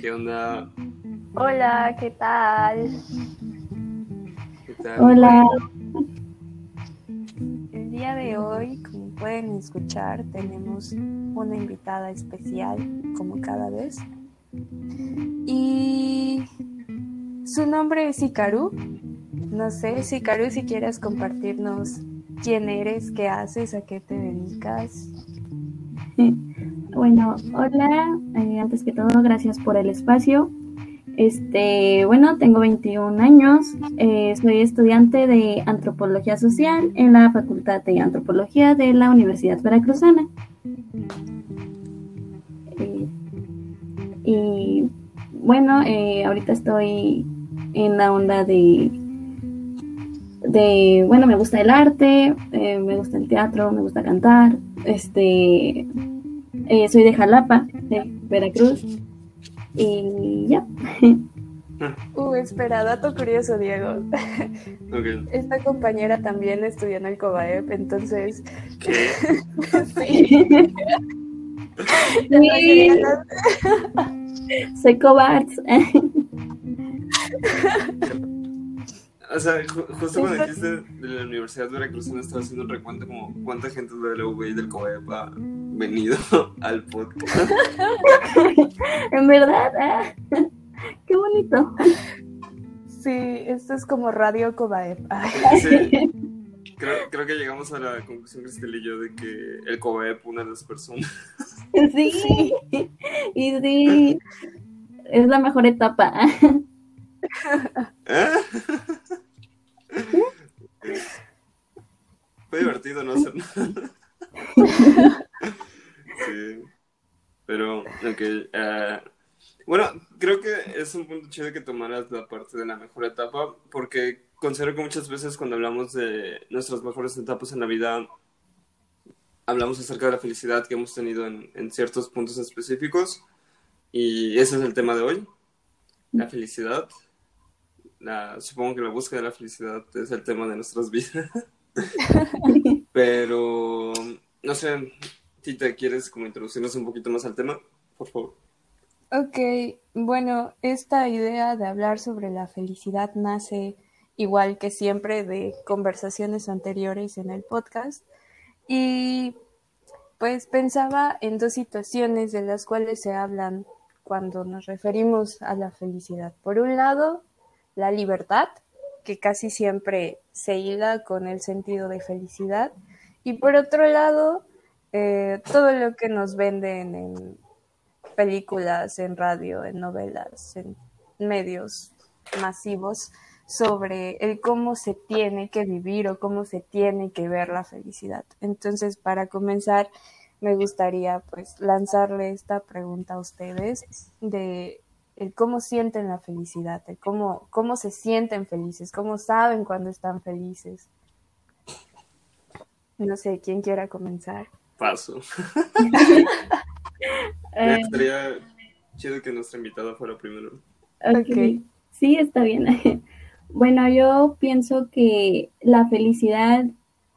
¿Qué onda? Hola, ¿qué tal? Hola. El día de hoy, como pueden escuchar, tenemos una invitada especial, como cada vez. Y su nombre es Hikaru. No sé, Hikaru, si quieres compartirnos quién eres, qué haces, a qué te dedicas. Bueno, hola. eh, antes que todo, gracias por el espacio. Este, bueno, tengo 21 años. eh, soy estudiante de antropología social en la Facultad de Antropología de la Universidad Veracruzana. Eh, y bueno, eh, ahorita estoy en la onda de, de, bueno, me gusta el arte, me gusta el teatro, me gusta cantar. Este, soy de Jalapa, de Veracruz. Y ya. Uh, espera, dato curioso, Diego. Ok. Esta compañera también estudió en el COBAEP, entonces... ¿Qué? sí. Sí, soy Cobards. O sea, ju- justo cuando dijiste de la Universidad Veracruzana estaba haciendo un recuento como cuánta gente de la UV y del COEP ha venido al podcast. en verdad, ah, qué bonito. Sí, esto es como Radio COBAEP. Sí. Creo, creo que llegamos a la conclusión, Cristel y yo, de que el COEP, una de las personas. Sí, y sí, es la mejor etapa. ¿Eh? Fue divertido no hacer nada. Sí. Pero, ok. eh, bueno, creo que es un punto chido que tomaras la parte de la mejor etapa, porque considero que muchas veces cuando hablamos de nuestras mejores etapas en la vida, hablamos acerca de la felicidad que hemos tenido en, en ciertos puntos específicos, y ese es el tema de hoy, la felicidad. La, supongo que la búsqueda de la felicidad es el tema de nuestras vidas. Pero, no sé, Tita, ¿quieres como introducirnos un poquito más al tema? Por favor. Ok, bueno, esta idea de hablar sobre la felicidad nace igual que siempre de conversaciones anteriores en el podcast y pues pensaba en dos situaciones de las cuales se hablan cuando nos referimos a la felicidad. Por un lado, la libertad, que casi siempre se hila con el sentido de felicidad, y por otro lado, eh, todo lo que nos venden en películas, en radio, en novelas, en medios masivos sobre el cómo se tiene que vivir o cómo se tiene que ver la felicidad. Entonces, para comenzar, me gustaría pues lanzarle esta pregunta a ustedes de el cómo sienten la felicidad, el cómo, cómo se sienten felices, cómo saben cuando están felices. No sé, ¿quién quiera comenzar? Paso. Eh, Estaría chido que nuestra invitada fuera primero. ok. Sí, está bien. Bueno, yo pienso que la felicidad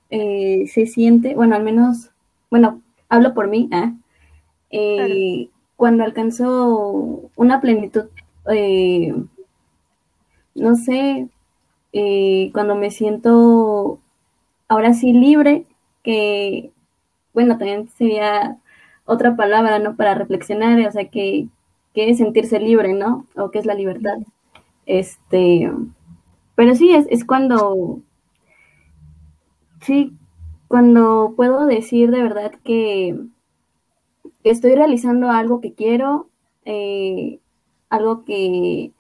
eh, se siente, bueno, al menos, bueno, hablo por mí, ¿ah? Eh, cuando alcanzo una plenitud, eh, no sé, eh, cuando me siento ahora sí libre, que, bueno, también sería otra palabra, ¿no? Para reflexionar, o sea, que, que es sentirse libre, ¿no? O qué es la libertad. Este, pero sí, es, es cuando, sí, cuando puedo decir de verdad que estoy realizando algo que quiero, eh, algo que,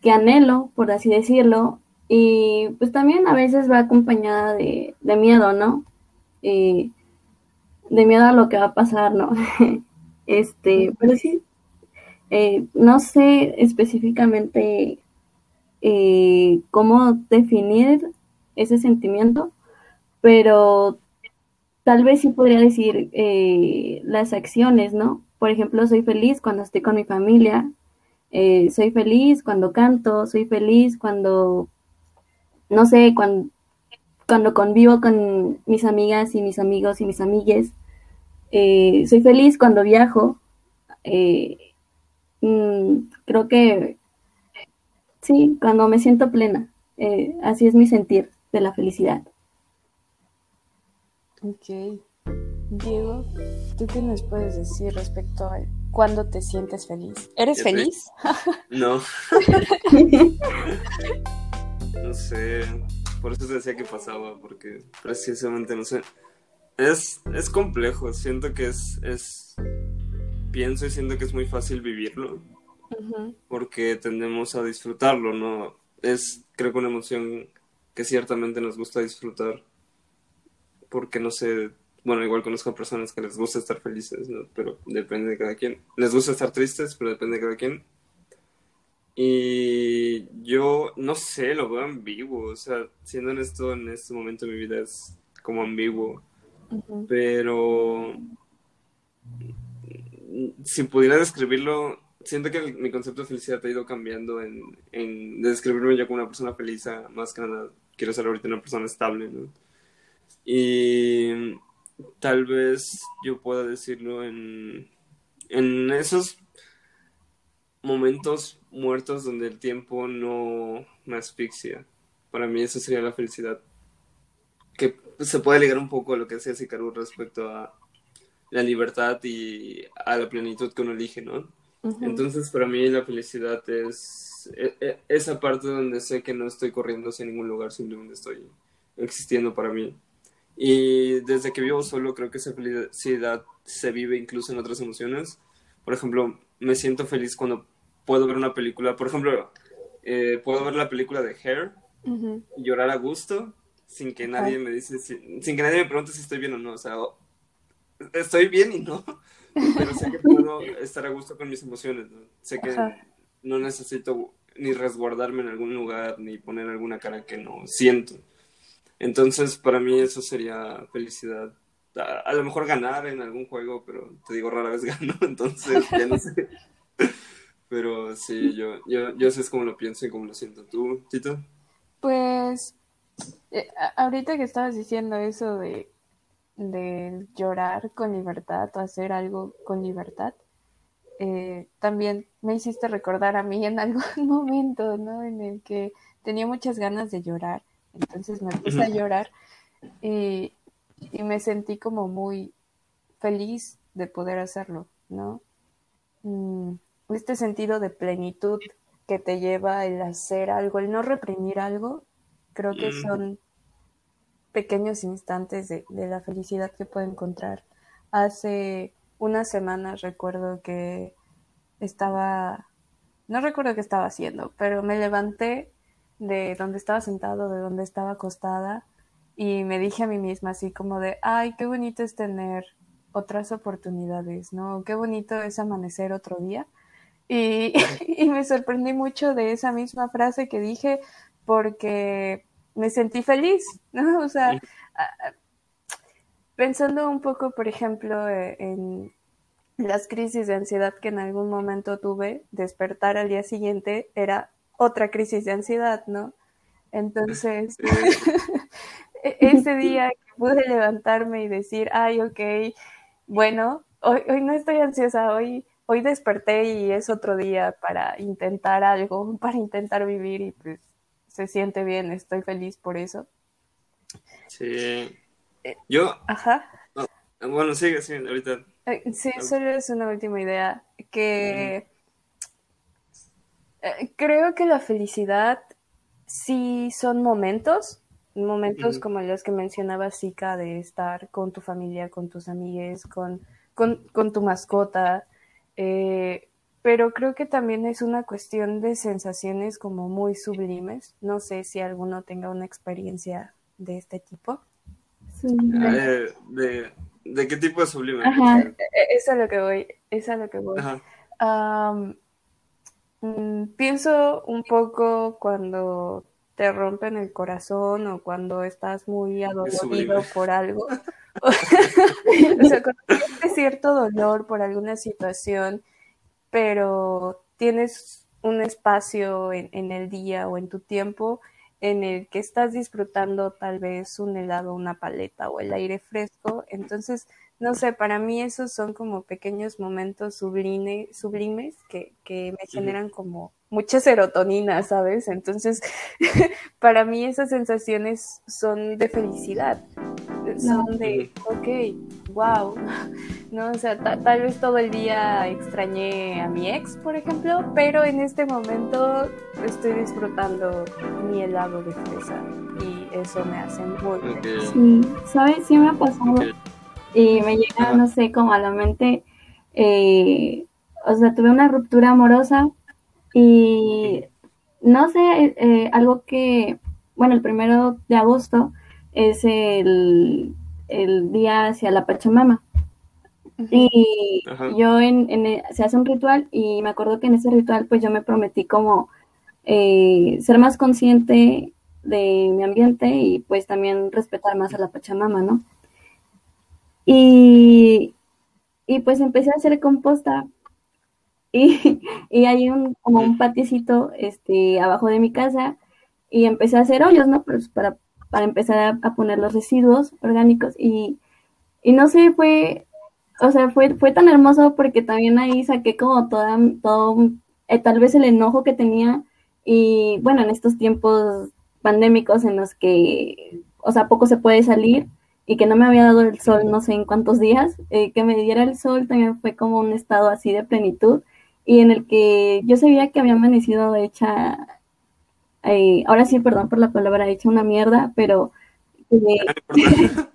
que anhelo, por así decirlo, y pues también a veces va acompañada de, de miedo, ¿no? Eh, de miedo a lo que va a pasar, ¿no? este, pero sí, eh, no sé específicamente eh, cómo definir ese sentimiento, pero tal vez sí podría decir eh, las acciones, ¿no? Por ejemplo, soy feliz cuando estoy con mi familia, eh, soy feliz cuando canto, soy feliz cuando, no sé, cuando, cuando convivo con mis amigas y mis amigos y mis amigues, eh, soy feliz cuando viajo. Mm, creo que sí, cuando me siento plena, así es mi sentir de la felicidad. Ok. Diego, ¿tú qué nos puedes decir respecto a cuándo te sientes feliz? ¿Eres feliz? No. no sé. Por eso te decía que pasaba, porque precisamente no sé. Es, es complejo. Siento que es, es. Pienso y siento que es muy fácil vivirlo. Porque tendemos a disfrutarlo, ¿no? Es, creo que una emoción que ciertamente nos gusta disfrutar porque no sé, bueno, igual conozco a personas que les gusta estar felices, ¿no? Pero depende de cada quien. Les gusta estar tristes, pero depende de cada quien. Y yo no sé, lo veo ambiguo, o sea, siendo honesto, en este momento de mi vida es como ambiguo, pero si pudiera describirlo, siento que mi concepto de felicidad ha ido cambiando en, en describirme yo como una persona feliz, más que nada quiero ser ahorita una persona estable, ¿no? Y tal vez yo pueda decirlo en, en esos momentos muertos donde el tiempo no me asfixia. Para mí eso sería la felicidad. Que se puede ligar un poco a lo que decía Sicaru respecto a la libertad y a la plenitud que uno elige, ¿no? Entonces para mí la felicidad es e, e, esa parte donde sé que no estoy corriendo hacia ningún lugar, simplemente estoy existiendo para mí. Y desde que vivo solo, creo que esa felicidad se vive incluso en otras emociones. Por ejemplo, me siento feliz cuando puedo ver una película. Por ejemplo, eh, puedo ver la película de Hair y llorar a gusto sin que nadie me dice, sin, que nadie me pregunte si estoy bien o no. O sea, estoy bien y no, pero sé que puedo estar a gusto con mis emociones. Sé que no necesito ni resguardarme en algún lugar ni poner alguna cara que no siento. Entonces, para mí eso sería felicidad. A, lo mejor ganar en algún juego, pero te digo, rara vez gano, entonces ya no sé. pero sí, yo, yo, yo sé cómo lo pienso y cómo lo siento. ¿Tú, Tito? Pues, eh, ahorita que estabas diciendo eso de, de llorar con libertad o hacer algo con libertad, eh, también me hiciste recordar a mí en algún momento, ¿no? En el que tenía muchas ganas de llorar entonces me puse a llorar y, me sentí como muy feliz de poder hacerlo, ¿no? Mm, este sentido de plenitud que te lleva el hacer algo, el no reprimir algo, creo que son pequeños instantes de, de la felicidad que puedo encontrar. Hace unas semanas recuerdo que estaba, no recuerdo qué estaba haciendo, pero me levanté de donde estaba sentado, de donde estaba acostada, y me dije a mí misma así como de, ay, qué bonito es tener otras oportunidades, ¿no? Qué bonito es amanecer otro día. Y, y me sorprendí mucho de esa misma frase que dije porque me sentí feliz, ¿no? O sea, pensando un poco, por ejemplo, e, en las crisis de ansiedad que en algún momento tuve, despertar al día siguiente era otra crisis de ansiedad, ¿no? Entonces, e-, ese día que pude levantarme y decir, ay, ok, bueno, hoy, hoy no estoy ansiosa, hoy, hoy desperté y es otro día para intentar algo, para intentar vivir y pues se siente bien, estoy feliz por eso. Sí. Eh, Yo. Ajá. bueno, sigue, sí, ahorita. Eh, sí, solo es una última idea, que eh, creo que la felicidad sí son momentos, momentos como los que mencionaba Zika, de estar con tu familia, con tus amigues, con, con, tu mascota, eh, pero creo que también es una cuestión de sensaciones como muy sublimes. No sé si alguno tenga una experiencia de este tipo. Eh, de, qué tipo de sublime? Ajá, e, e, es a lo que voy, es a lo que voy. Mm, pienso un poco cuando te rompen el corazón o cuando estás muy adolorido por algo. o sea, cuando tienes cierto dolor por alguna situación, pero tienes un espacio en, en, el día o en tu tiempo en el que estás disfrutando tal vez un helado, una paleta o el aire fresco, entonces no sé, para mí esos son como pequeños momentos sublime, sublimes que, que me generan como mucha serotonina, ¿sabes? Entonces, para mí esas sensaciones son de felicidad, son de, ok, wow, ¿no? O sea, tal vez todo el día extrañé a mi ex, por ejemplo, pero en este momento estoy disfrutando mi helado de fresa y eso me hace muy feliz. Sí, ¿sabes? Sí me ha pasado y me llega, no sé, como a la mente, eh, o sea, tuve una ruptura amorosa y no sé, eh, algo que, bueno, el primero de agosto es el, día hacia la Pachamama. Y yo en, en, se hace un ritual y me acuerdo que en ese ritual pues yo me prometí como eh, ser más consciente de mi ambiente y pues también respetar más a la Pachamama, ¿no? Y, y pues empecé a hacer composta y, y hay un, como un patiecito este, abajo de mi casa y empecé a hacer hoyos, ¿no? Pues para, para empezar a, poner los residuos orgánicos. Y, y no sé, fue, o sea, fue, fue tan hermoso porque también ahí saqué como toda, todo, eh, tal vez el enojo que tenía. Y bueno, en estos tiempos pandémicos en los que, o sea, poco se puede salir, y que no me había dado el sol no sé en cuántos días, eh, que me diera el sol también fue como un estado así de plenitud y en el que yo sabía que había amanecido hecha, eh, ahora sí, perdón por la palabra, hecha una mierda, pero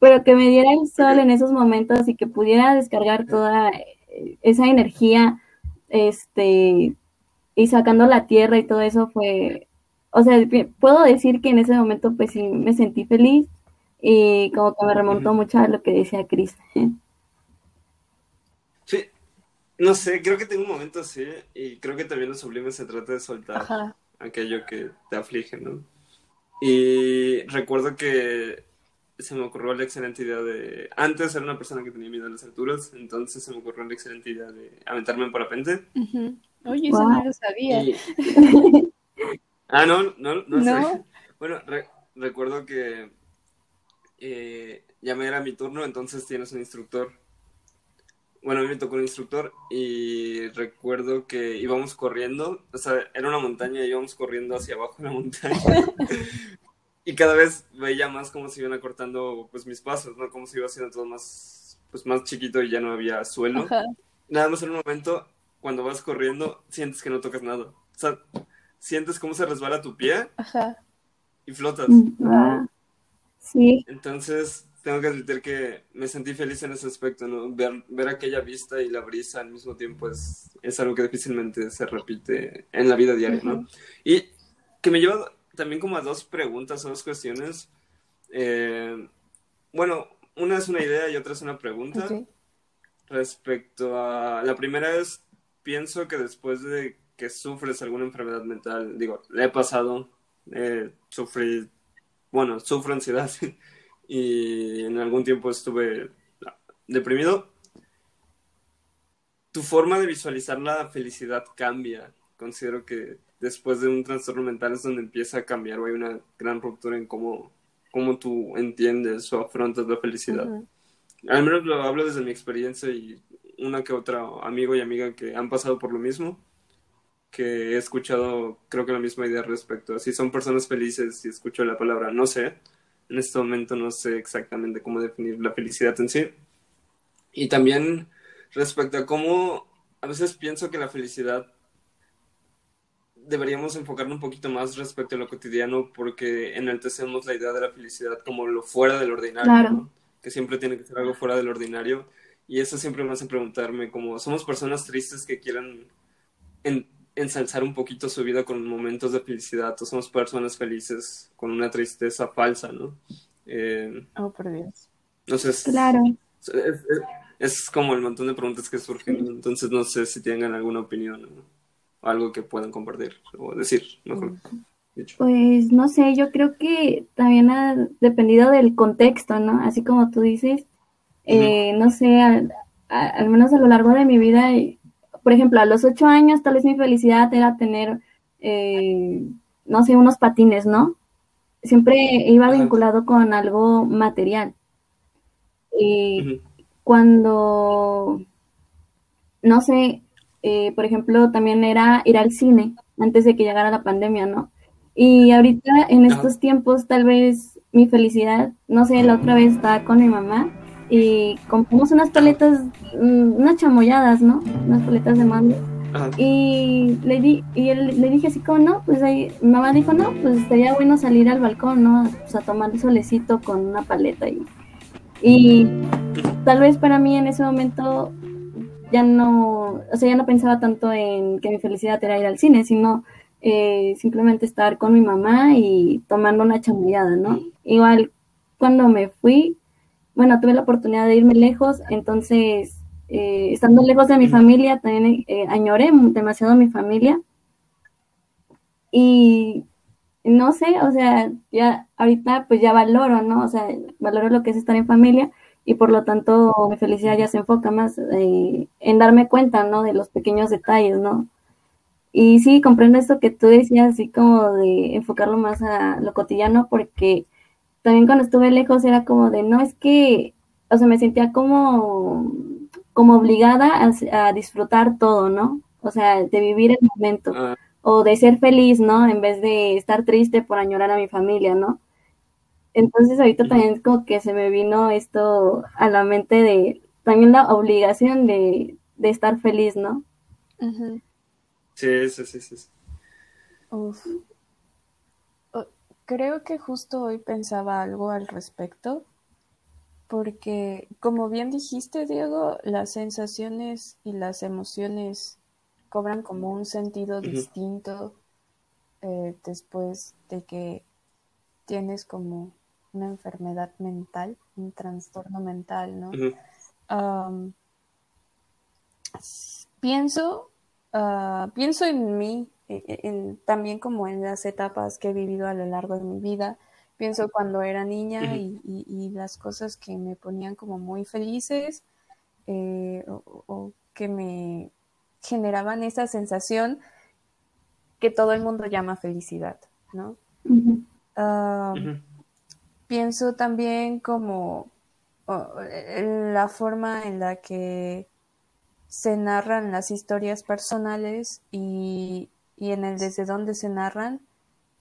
pero que me diera el sol en esos momentos y que pudiera descargar toda eh, esa energía, este, y sacando la tierra y todo eso fue, o sea, puedo decir que en ese momento pues sí me sentí feliz y como que me remontó mucho a lo que decía Chris. Sí, no sé, creo que tengo un momento así y creo que también lo sublime se trata de soltar aquello que te aflige, ¿no? Y recuerdo que se me ocurrió la excelente idea de... Antes era una persona que tenía miedo a las alturas, entonces se me ocurrió la excelente idea de aventarme en parapente. Oye, eso no lo sabía. ah, no, no, no, sé. Bueno, recuerdo que eh, ya me era mi turno, entonces tienes un instructor. Bueno, a mí me tocó un instructor y recuerdo que íbamos corriendo, o sea, era una montaña y íbamos corriendo hacia abajo de la montaña. y cada vez veía más cómo se iban acortando pues mis pasos, ¿no? Cómo se iba haciendo todo más, pues más chiquito y ya no había suelo. Nada más en un momento, cuando vas corriendo, sientes que no tocas nada. O sea, sientes cómo se resbala tu pie y flotas. Mm, Sí. Entonces, tengo que admitir que me sentí feliz en ese aspecto, ¿no? Ver, ver aquella vista y la brisa al mismo tiempo es, es algo que difícilmente se repite en la vida diaria, ¿no? Y que me lleva también como a dos preguntas, a dos cuestiones. Eh, bueno, una es una idea y otra es una pregunta. Respecto a... La primera es, pienso que después de que sufres alguna enfermedad mental, digo, le he pasado, eh, sufrí bueno, sufro ansiedad y en algún tiempo estuve deprimido, tu forma de visualizar la felicidad cambia. Considero que después de un trastorno mental es donde empieza a cambiar o hay una gran ruptura en cómo, cómo tú entiendes o afrontas la felicidad. Al menos lo hablo desde mi experiencia y una que otra amigo y amiga que han pasado por lo mismo que he escuchado, creo que la misma idea respecto a si son personas felices y escucho la palabra no sé. En este momento no sé exactamente cómo definir la felicidad en sí. Y también respecto a cómo a veces pienso que la felicidad deberíamos enfocarnos un poquito más respecto a lo cotidiano porque enaltecemos la idea de la felicidad como lo fuera del ordinario, que siempre tiene que ser algo fuera del ordinario. Y eso siempre me hace preguntarme como somos personas tristes que quieran en, ensalzar un poquito su vida con momentos de felicidad. Todos somos personas felices con una tristeza falsa, ¿no? Eh, oh, por Dios. Entonces, claro. Es, como el montón de preguntas que surgen, entonces no sé si tengan alguna opinión. algo que puedan compartir o decir, mejor dicho. Pues no sé, yo creo que también ha dependido del contexto, ¿no? Así como tú dices, eh, no sé, al, menos a lo largo de mi vida, por ejemplo, a los ocho años tal vez mi felicidad era tener, eh, no sé, unos patines, ¿no? Siempre iba vinculado con algo material. Y cuando, no sé, eh, por ejemplo, también era ir al cine antes de que llegara la pandemia, ¿no? Y ahorita en estos tiempos tal vez mi felicidad, no sé, la otra vez estaba con mi mamá y compramos unas paletas, mm, unas chamoyadas, ¿no? Unas paletas de mango. Y le di, y le dije así como, no, pues ahí, mi mamá dijo, no, pues estaría bueno salir al balcón, ¿no? Pues a tomar el solecito con una paleta y, y tal vez para mí en ese momento ya no, o sea, ya no pensaba tanto en que mi felicidad era ir al cine, sino eh, simplemente estar con mi mamá y tomando una chamoyada, ¿no? Igual cuando me fui, bueno, tuve la oportunidad de irme lejos, entonces, eh, estando lejos de mi familia, también eh, añoré demasiado a mi familia. Y no sé, o sea, ya ahorita pues ya valoro, ¿no? O sea, valoro lo que es estar en familia y por lo tanto mi felicidad ya se enfoca más eh, en darme cuenta, ¿no? De los pequeños detalles, ¿no? Y sí, comprendo esto que tú decías, así como de enfocarlo más a lo cotidiano, porque también cuando estuve lejos era como de, no, es que, o sea, me sentía como, como obligada a, disfrutar todo, ¿no? O sea, de vivir el momento, ah. o de ser feliz, ¿no? En vez de estar triste por añorar a mi familia, ¿no? Entonces ahorita también como que se me vino esto a la mente de también la obligación de, estar feliz, ¿no? Sí, sí, sí, sí. Creo que justo hoy pensaba algo al respecto, porque como bien dijiste, Diego, las sensaciones y las emociones cobran como un sentido distinto eh, después de que tienes como una enfermedad mental, un trastorno mental, ¿no? pienso, ah, pienso en mí, también como en las etapas que he vivido a lo largo de mi vida. Pienso cuando era niña y, las cosas que me ponían como muy felices eh, o, que me generaban esa sensación que todo el mundo llama felicidad, ¿no? pienso también como la forma en la que se narran las historias personales y, en el desde dónde se narran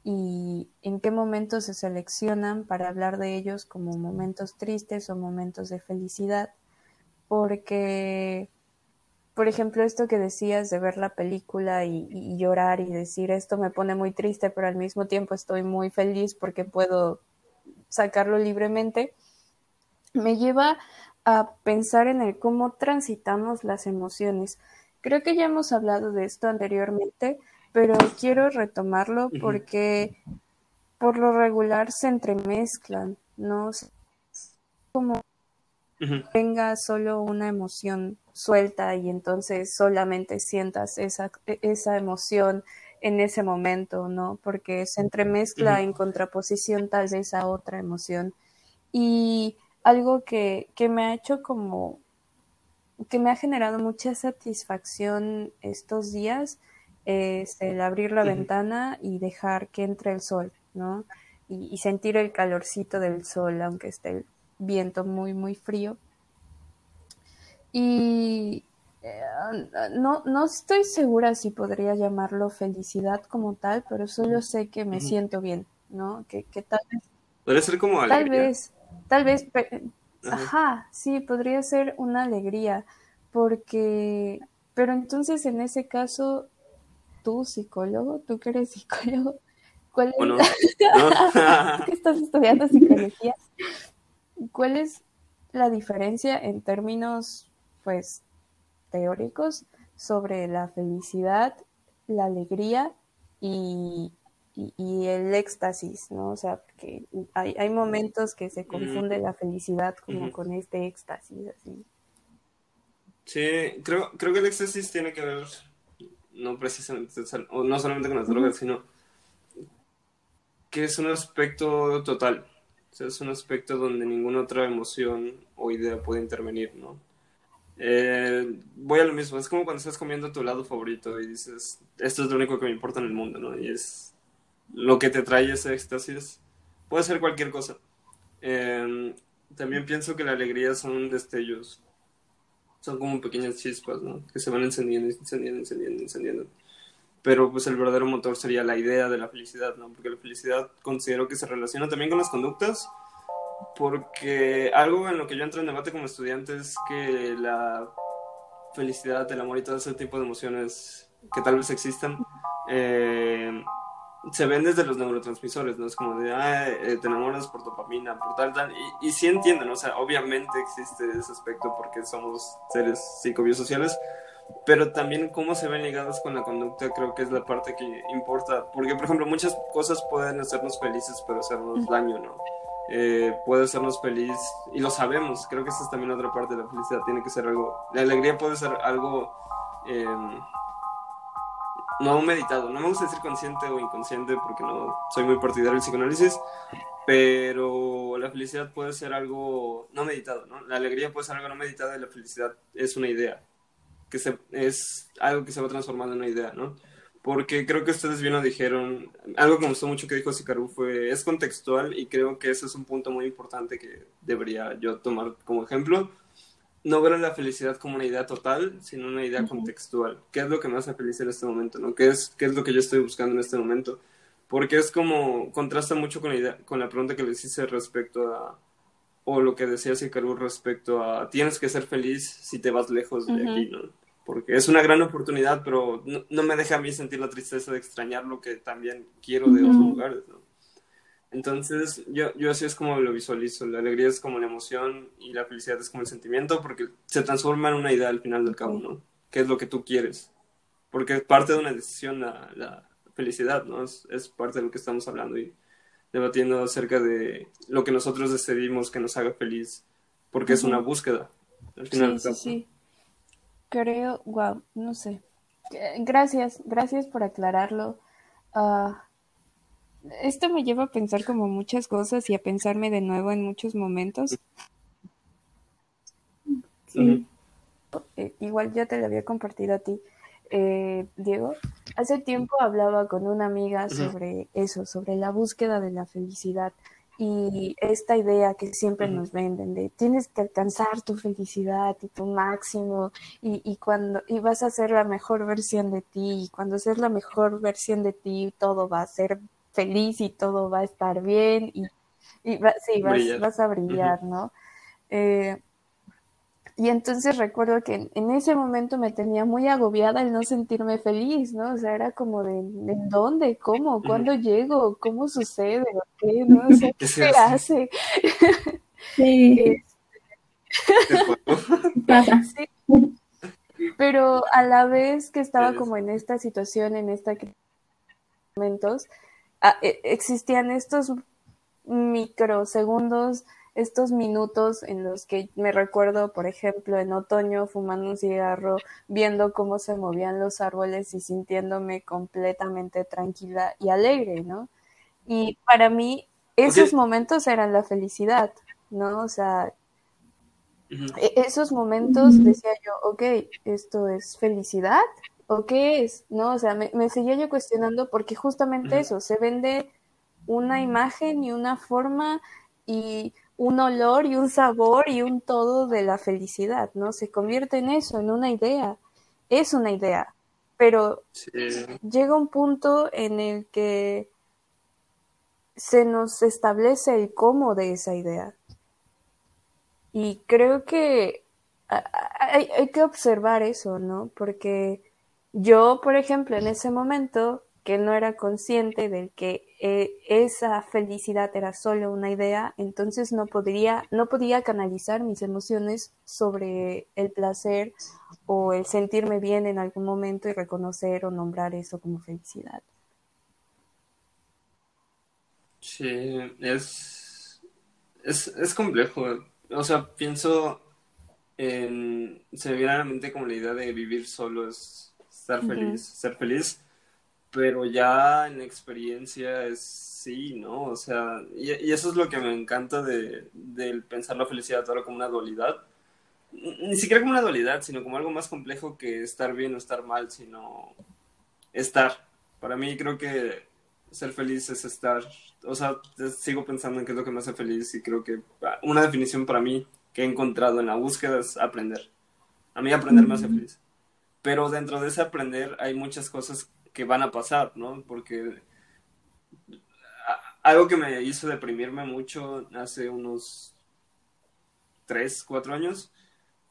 y en qué momentos se seleccionan para hablar de ellos como momentos tristes o momentos de felicidad. Porque, por ejemplo, esto que decías de ver la película y, y llorar y decir esto me pone muy triste, pero al mismo tiempo estoy muy feliz porque puedo sacarlo libremente, me lleva a pensar en el cómo transitamos las emociones. Creo que ya hemos hablado de esto anteriormente, pero quiero retomarlo porque por lo regular se entremezclan, ¿no? Como venga solo una emoción suelta y entonces solamente sientas esa, esa emoción en ese momento, ¿no? Porque se entremezcla en contraposición tal vez a otra emoción. Y algo que, que me ha hecho como, que me ha generado mucha satisfacción estos días es el abrir la ventana y dejar que entre el sol, ¿no? Y, y, sentir el calorcito del sol, aunque esté el viento muy, muy frío. Y, eh, no, no estoy segura si podría llamarlo felicidad como tal, pero solo sé que me siento bien, ¿no? Que, tal vez... Podría ser como alegría. Tal vez, tal vez, ajá, sí, podría ser una alegría, porque, pero entonces en ese caso, tú psicólogo, tú que eres psicólogo, ¿cuál es... que estás estudiando psicología, ¿cuál es la diferencia en términos, pues, teóricos sobre la felicidad, la alegría y, el éxtasis, ¿no? O sea, que hay, hay momentos que se confunde la felicidad como con este éxtasis, así. Sí, creo, creo que el éxtasis tiene que ver no precisamente, o no solamente con las drogas, sino que es un aspecto total. O sea, es un aspecto donde ninguna otra emoción o idea puede intervenir, ¿no? Eh, voy a lo mismo, es como cuando estás comiendo tu lado favorito y dices, esto es lo único que me importa en el mundo, ¿no? Y es lo que te trae ese éxtasis. Puede ser cualquier cosa. Eh, también pienso que la alegría son destellos, son como pequeñas chispas, ¿no? Que se van encendiendo, encendiendo, encendiendo, encendiendo. Pero pues el verdadero motor sería la idea de la felicidad, ¿no? Porque la felicidad considero que se relaciona también con las conductas, porque algo en lo que yo entro en debate como estudiante es que la felicidad, el amor y todo ese tipo de emociones que tal vez existan, eh, se ven desde los neurotransmisores, ¿no? Es como de, ah, eh, te enamoras por dopamina, por tal, tal. Y, y sí entienden, o sea, obviamente existe ese aspecto porque somos seres psicobiosociales, pero también cómo se ven ligadas con la conducta creo que es la parte que importa. Porque, por ejemplo, muchas cosas pueden hacernos felices, pero hacernos daño, ¿no? Eh, puede hacernos feliz y lo sabemos. Creo que esa es también otra parte de la felicidad. Tiene que ser algo. La alegría puede ser algo. Eh, no meditado, no me gusta decir consciente o inconsciente porque no soy muy partidario del psicoanálisis, pero la felicidad puede ser algo no meditado, ¿no? La alegría puede ser algo no meditado y la felicidad es una idea, que se, es algo que se va transformando en una idea, ¿no? Porque creo que ustedes bien lo dijeron, algo que me gustó mucho que dijo Sicaru fue, es contextual y creo que ese es un punto muy importante que debería yo tomar como ejemplo no ver la felicidad como una idea total, sino una idea contextual. ¿Qué es lo que me hace feliz en este momento? ¿no? ¿Qué, es, ¿Qué es lo que yo estoy buscando en este momento? Porque es como, contrasta mucho con la, idea, con la pregunta que les hice respecto a, o lo que decía Sicaru respecto a, tienes que ser feliz si te vas lejos de aquí, ¿no? Porque es una gran oportunidad, pero no, me deja a mí sentir la tristeza de extrañar lo que también quiero de otros lugares, ¿no? Entonces, yo, yo así es como lo visualizo. La alegría es como la emoción y la felicidad es como el sentimiento porque se transforma en una idea al final del cabo, ¿no? ¿Qué es lo que tú quieres? Porque es parte de una decisión la, la felicidad, ¿no? Es, es, parte de lo que estamos hablando y debatiendo acerca de lo que nosotros decidimos que nos haga feliz porque es una búsqueda. Al final sí, sí, sí. Creo, wow, no sé. Gracias, gracias por aclararlo. Uh, esto me lleva a pensar como muchas cosas y a pensarme de nuevo en muchos momentos. Sí. Eh, igual ya te lo había compartido a ti, eh, Diego. Hace tiempo hablaba con una amiga sobre eso, sobre la búsqueda de la felicidad y esta idea que siempre nos venden de tienes que alcanzar tu felicidad y tu máximo y, y cuando y vas a ser la mejor versión de ti y cuando seas la mejor versión de ti todo va a ser feliz y todo va a estar bien y, y sí, vas, a brillar, ¿no? Eh, y entonces recuerdo que en, ese momento me tenía muy agobiada el no sentirme feliz, ¿no? O sea, era como de, ¿de dónde? ¿Cómo? ¿Cuándo llego? ¿Cómo sucede? ¿Qué? ¿No? sé ¿qué se hace? Sí. sí. Pero a la vez que estaba como en esta situación, en esta momentos, existían estos microsegundos, estos minutos en los que me recuerdo, por ejemplo, en otoño fumando un cigarro, viendo cómo se movían los árboles y sintiéndome completamente tranquila y alegre, ¿no? Y para mí esos momentos eran la felicidad, ¿no? O sea, e, esos momentos decía yo, ok, esto es felicidad, ¿o qué es? ¿No? O sea, me, seguía yo cuestionando porque justamente eso, se vende una imagen y una forma y un olor y un sabor y un todo de la felicidad, ¿no? Se convierte en eso, en una idea. Es una idea, pero llega un punto en el que se nos establece el cómo de esa idea. Y creo que hay, hay que observar eso, ¿no? Porque yo, por ejemplo, en ese momento que no era consciente de que eh, esa felicidad era solo una idea, entonces no podría, no podía canalizar mis emociones sobre el placer o el sentirme bien en algún momento y reconocer o nombrar eso como felicidad. Sí, es, es, es complejo. O sea, pienso en, se me viene a la mente como la idea de vivir solo es estar feliz, ser feliz, pero ya en experiencia es sí, ¿no? O sea, y, eso es lo que me encanta de, del pensar la felicidad ahora como una dualidad. Ni siquiera como una dualidad, sino como algo más complejo que estar bien o estar mal, sino estar. Para mí creo que ser feliz es estar, o sea, sigo pensando en qué es lo que me hace feliz y creo que ah, una definición para mí que he encontrado en la búsqueda es aprender. A mí aprender me hace feliz. Pero dentro de ese aprender hay muchas cosas que van a pasar, ¿no? Porque algo que me hizo deprimirme mucho hace unos tres, cuatro años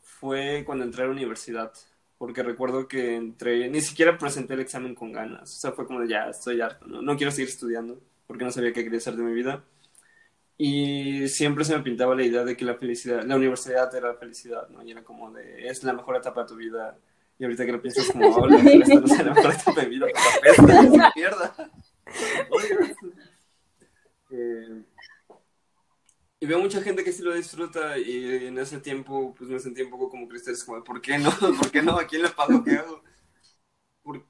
fue cuando entré a la universidad. Porque recuerdo que entré, ni siquiera presenté el examen con ganas. O sea, fue como de ya, estoy harto, ¿no? no quiero seguir estudiando porque no sabía qué quería hacer de mi vida. Y siempre se me pintaba la idea de que la felicidad, la universidad era la felicidad, ¿no? Y era como de, es la mejor etapa de tu vida. Y ahorita que lo piensas como, ahora, esta no es la mejor de vida, la pesta, mierda. Eh, y veo mucha gente que sí lo disfruta y en ese tiempo pues me sentí un poco como Cristel, como, ¿por qué no? ¿Por qué no? ¿A quién le pago? ¿Qué hago? ¿Por,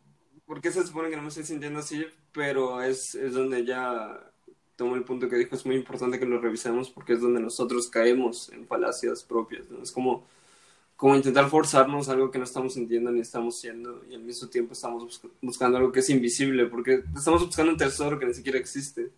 ¿Por, qué se supone que no me estoy sintiendo así? Pero es, es donde ya tomo el punto que dijo, es muy importante que lo revisemos porque es donde nosotros caemos en falacias propias, Es como, como intentar forzarnos algo que no estamos sintiendo ni estamos siendo y al mismo tiempo estamos buscando algo que es invisible porque estamos buscando un tesoro que ni siquiera existe.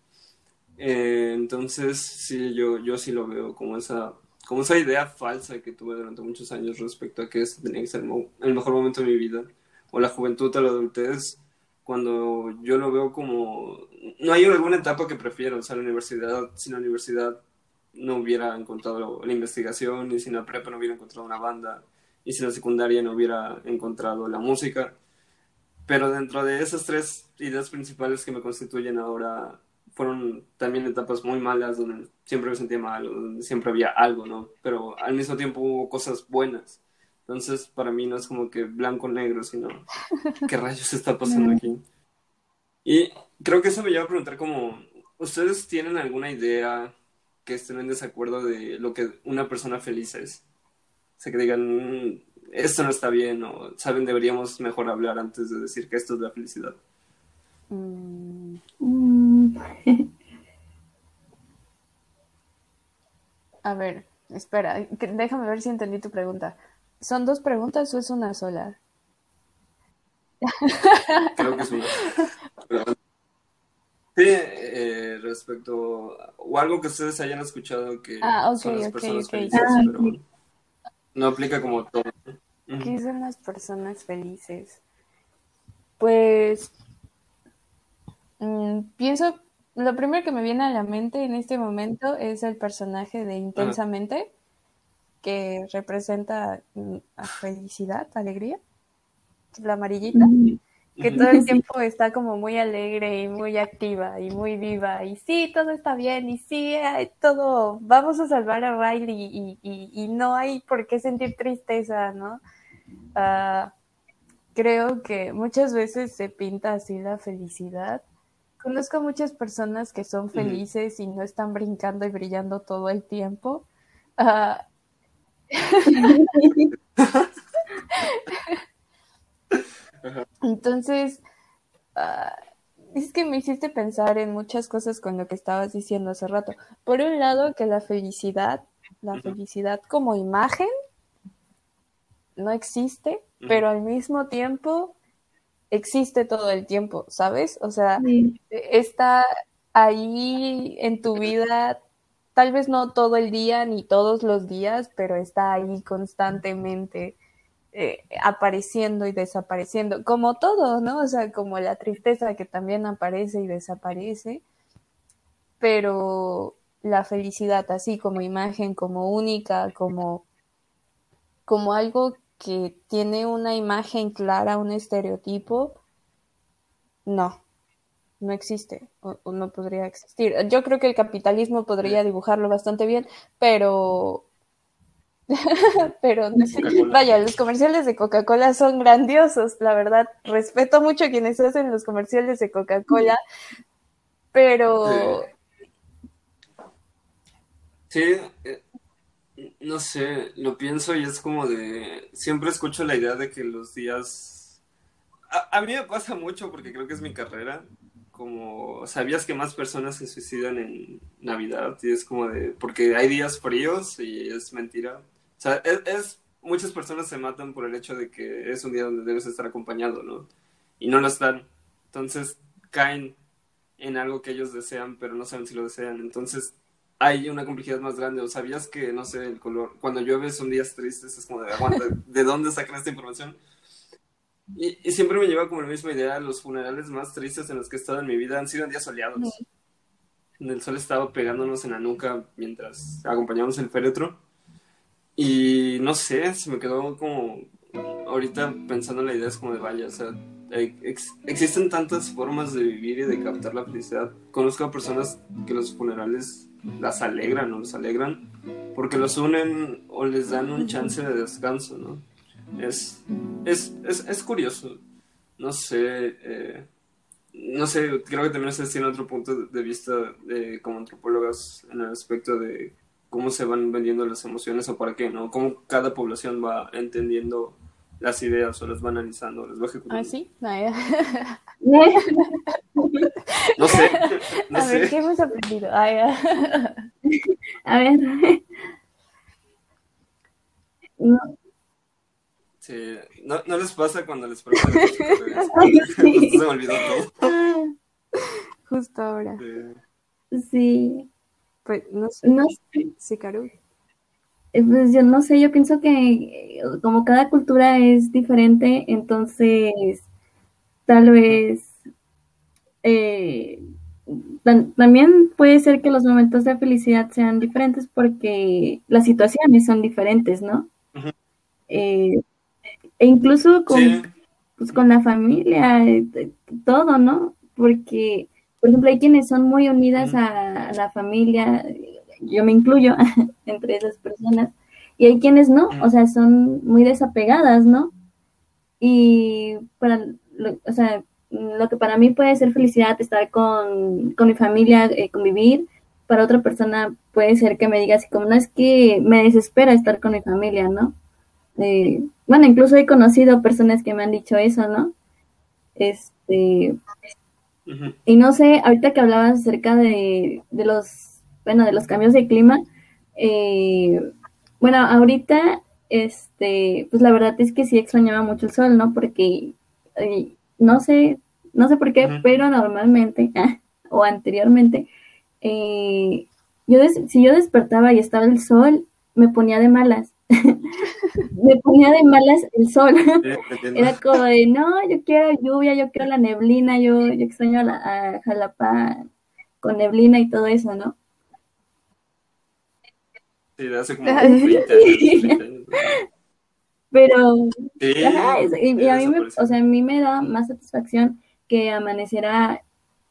Eh, entonces, sí, yo, yo sí lo veo como esa, como esa idea falsa que tuve durante muchos años respecto a que este tenía que ser el mejor momento de mi vida, o la juventud o la adultez, cuando yo lo veo como... No hay alguna etapa que prefiero, o sea, la universidad, sin la universidad no hubiera encontrado la investigación, y sin la prepa no hubiera encontrado una banda, y sin la secundaria no hubiera encontrado la música. Pero dentro de esas tres ideas principales que me constituyen ahora, fueron también etapas muy malas, donde siempre me sentía mal, donde siempre había algo, ¿no? Pero al mismo tiempo hubo cosas buenas. Entonces, para mí no es como que blanco-negro, sino qué rayos está pasando aquí. Y creo que eso me lleva a preguntar como, ¿ustedes tienen alguna idea que estén en desacuerdo de lo que una persona feliz es? O sea, que digan, mm, esto no está bien, o saben, deberíamos mejor hablar antes de decir que esto es la felicidad. Mm. A ver, espera, déjame ver si entendí tu pregunta. ¿Son dos preguntas o es una sola? Creo que es una. Sí, eh, respecto o algo que ustedes hayan escuchado que ah, son las personas felices, ah, pero no aplica como todo. ¿Qué son las personas felices? Pues mm, pienso, lo primero que me viene a la mente en este momento es el personaje de Intensamente que representa mm, felicidad, alegría, la amarillita, que todo el tiempo está como muy alegre y muy activa y muy viva y sí, todo está bien y sí, todo, vamos a salvar a Riley y, no hay por qué sentir tristeza, ¿no? Ah, creo que muchas veces se pinta así la felicidad. Conozco muchas personas que son felices y no están brincando y brillando todo el tiempo. Uh, Entonces, ah, es que me hiciste pensar en muchas cosas con lo que estabas diciendo hace rato. Por un lado, que la felicidad, la felicidad como imagen, no existe, pero al mismo tiempo existe todo el tiempo, ¿sabes? O sea, está ahí en tu vida tal vez no todo el día ni todos los días, pero está ahí constantemente eh, apareciendo y desapareciendo, como todo, ¿no? O sea, como la tristeza que también aparece y desaparece, pero la felicidad así como imagen, como única, como, como algo que tiene una imagen clara, un estereotipo, no, no existe o, no podría existir. Yo creo que el capitalismo podría dibujarlo bastante bien, pero pero vaya, los comerciales de Coca-Cola son grandiosos, la verdad. Respeto mucho a quienes hacen los comerciales de Coca-Cola, pero sí, eh, no sé, lo pienso y es como de siempre escucho la idea de que los días a, mí me pasa mucho porque creo que es mi carrera. Como, ¿sabías que más personas se suicidan en Navidad? Y es como de, porque hay días fríos y es mentira. O sea, es, muchas personas se matan por el hecho de que es un día donde debes estar acompañado, ¿no? Y no lo están. Entonces caen en algo que ellos desean, pero no saben si lo desean. Entonces hay una complejidad más grande. ¿O sabías que, no sé, el color, cuando llueve son días tristes? Es como de, aguanta, ¿de dónde sacan esta información? Y, siempre me lleva como la misma idea, los funerales más tristes en los que he estado en mi vida han sido en días soleados. El sol estaba pegándonos en la nuca mientras acompañamos el féretro. Y no sé, se me quedó como ahorita pensando en la idea es como de vaya, o sea, existen tantas formas de vivir y de captar la felicidad. Conozco a personas que los funerales las alegran o los alegran porque los unen o les dan un chance de descanso, ¿no? Es, es, es, es curioso. No sé, eh, no sé, creo que también se tiene otro punto de vista de, como antropólogas en el aspecto de cómo se van vendiendo las emociones o para qué, ¿no? Cómo cada población va entendiendo las ideas o las va analizando, las va ejecutando. Ah, sí, no sé. No a sé. ver, ¿qué hemos aprendido? Ah, a ver. No. Sí, no, no les pasa cuando les preguntan. se me olvidó todo. Justo ahora. Sí. Pues no sé. No sé. Sí, Caru. Eh, pues yo no sé, yo pienso que eh, como cada cultura es diferente, entonces tal vez eh, también puede ser que los momentos de felicidad sean diferentes porque las situaciones son diferentes, ¿no? E incluso con, pues, con la familia, todo, ¿no? Porque, por ejemplo, hay quienes son muy unidas a la familia, yo me incluyo entre esas personas, y hay quienes no, o sea, son muy desapegadas, ¿no? Y para, lo, o sea, lo que para mí puede ser felicidad, estar con, mi familia, eh, convivir, para otra persona puede ser que me diga así como, no es que me desespera estar con mi familia, ¿no? Eh, bueno, incluso he conocido personas que me han dicho eso, ¿no? Este, y no sé, ahorita que hablabas acerca de, de los bueno, de los cambios de clima. Eh, bueno, ahorita, este, pues la verdad es que sí extrañaba mucho el sol, ¿no? Porque eh, no sé, no sé por qué, pero normalmente o anteriormente, eh, yo si yo despertaba y estaba el sol, me ponía de malas. me ponía de malas el sol. Era como de, no, yo quiero lluvia, yo quiero la neblina, yo, yo extraño a, la, a Jalapa con neblina y todo eso, ¿no? Sí, hace como 20 años. Pero, y, a mí me, o sea, a mí me da más satisfacción que amaneciera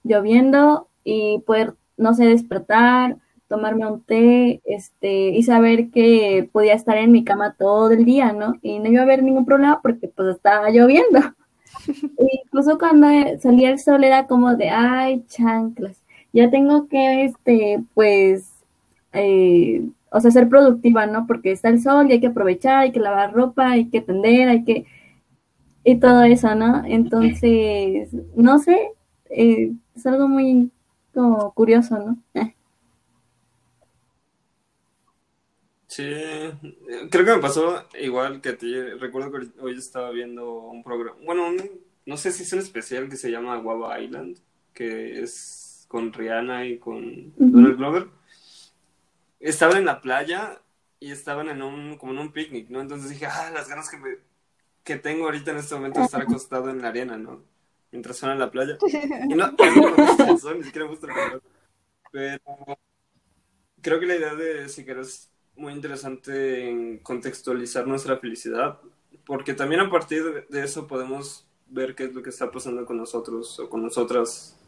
lloviendo y poder, no sé, despertar, tomarme un té, este, y saber que podía estar en mi cama todo el día, ¿no? Y no iba a haber ningún problema porque pues estaba lloviendo. E incluso cuando salía el sol era como de, ay, chanclas, ya tengo que, este, pues, eh, o sea, ser productiva, ¿no? Porque está el sol y hay que aprovechar, hay que lavar ropa, hay que tender, hay que... y todo eso, ¿no? Entonces, no sé, eh, es algo muy como curioso, ¿no? Sí, creo que me pasó igual que a ti. Recuerdo que hoy estaba viendo un programa, bueno, no sé si es un especial que se llama Guava Island, que es con Rihanna y con Donald Glover estaban en la playa y estaban en un, como en un picnic, ¿no? Entonces dije, ah, las ganas que, me, que tengo ahorita en este momento de estar acostado en la arena, ¿no? Mientras suena en la playa. Y no, no me gusta el sol, ni siquiera me gusta el. Pero creo que la idea de Siquero es muy interesante en contextualizar nuestra felicidad, porque también a partir de eso podemos ver qué es lo que está pasando con nosotros o con nosotras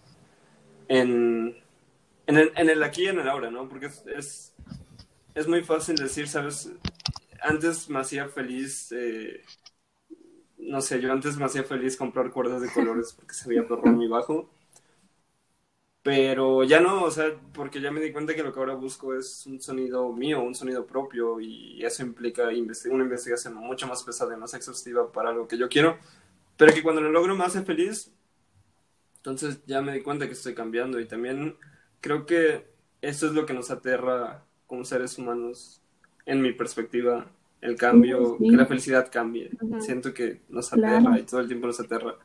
en, en, el, aquí y en el ahora, ¿no? Porque es es muy fácil decir, ¿sabes? Antes me hacía feliz, eh, no sé, yo antes me hacía feliz comprar cuerdas de colores porque se veía perro muy bajo. Pero ya no, o sea, porque ya me di cuenta que lo que ahora busco es un sonido mío, un sonido propio, y eso implica una investigación mucho más pesada y más exhaustiva para algo que yo quiero. pero que cuando lo logro me hace feliz, entonces ya me di cuenta que estoy cambiando y también creo que eso es lo que nos aterra como seres humanos, en mi perspectiva, el cambio, que la felicidad cambie. Siento que nos aterra y todo el tiempo nos aterra.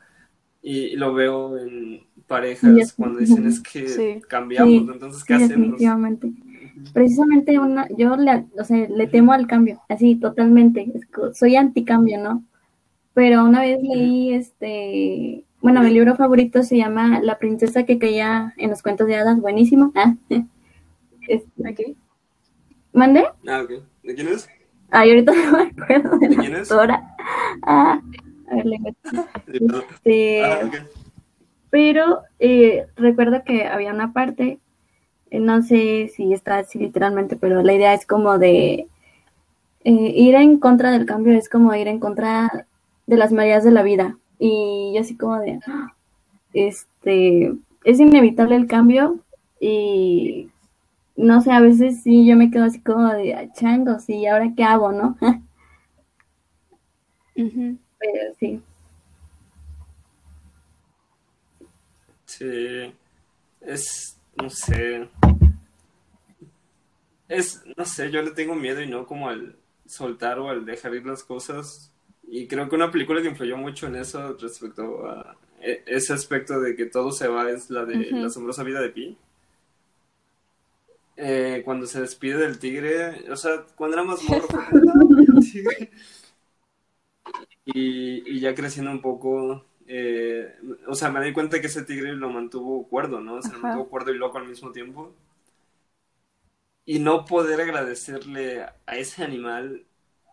Y, lo veo en parejas cuando dicen es que cambiamos, entonces ¿qué hacemos? Definitivamente. Precisamente una, yo le, o sea, le temo al cambio, así totalmente. Soy anticambio, ¿no? Pero una vez leí este bueno, mi libro favorito se llama La princesa que caía en los cuentos de hadas, buenísimo. Ah, este, ¿Mande? Ah, ok. ¿De quién es? Ay, ahorita no me acuerdo de, ¿De quién es? Ah, a ver, le este, ah, okay. Pero eh, recuerdo que había una parte, eh, no sé si está así literalmente, pero la idea es como de eh, ir en contra del cambio, es como ir en contra de las mareas de la vida. Y así como de, este, es inevitable el cambio y no sé, a veces sí yo me quedo así como de ah, changos y ahora qué hago, ¿no? Pero sí. Sí, es, no sé, es, no sé, yo le tengo miedo y no como al soltar o al dejar ir las cosas y creo que una película que influyó mucho en eso respecto a e, ese aspecto de que todo se va es la de La asombrosa vida de Pi. Eh, cuando se despide del tigre, o sea, cuando era más morro, y, y ya creciendo un poco, eh, o sea, me di cuenta que ese tigre lo mantuvo cuerdo, ¿no? Se lo mantuvo cuerdo y loco al mismo tiempo. Y no poder agradecerle a ese animal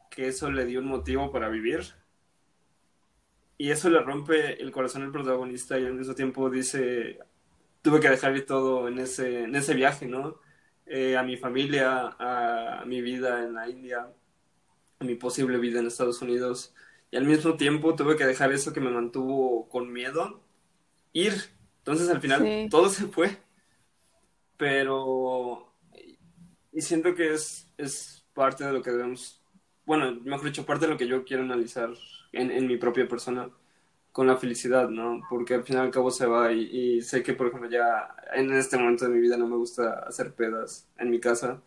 que eso le dio un motivo para vivir. Y eso le rompe el corazón al protagonista y al mismo tiempo dice, tuve que dejar todo en ese, en ese viaje, ¿no? Eh, a mi familia, a, mi vida en la India, a mi posible vida en Estados Unidos. Y al mismo tiempo tuve que dejar eso que me mantuvo con miedo, ir. Entonces al final todo se fue. Pero... Y siento que es, es parte de lo que debemos bueno, mejor dicho, parte de lo que yo quiero analizar en, en mi propia persona con la felicidad, ¿no? Porque al final y al cabo se va y, sé que, por ejemplo, ya en este momento de mi vida no me gusta hacer pedas en mi casa.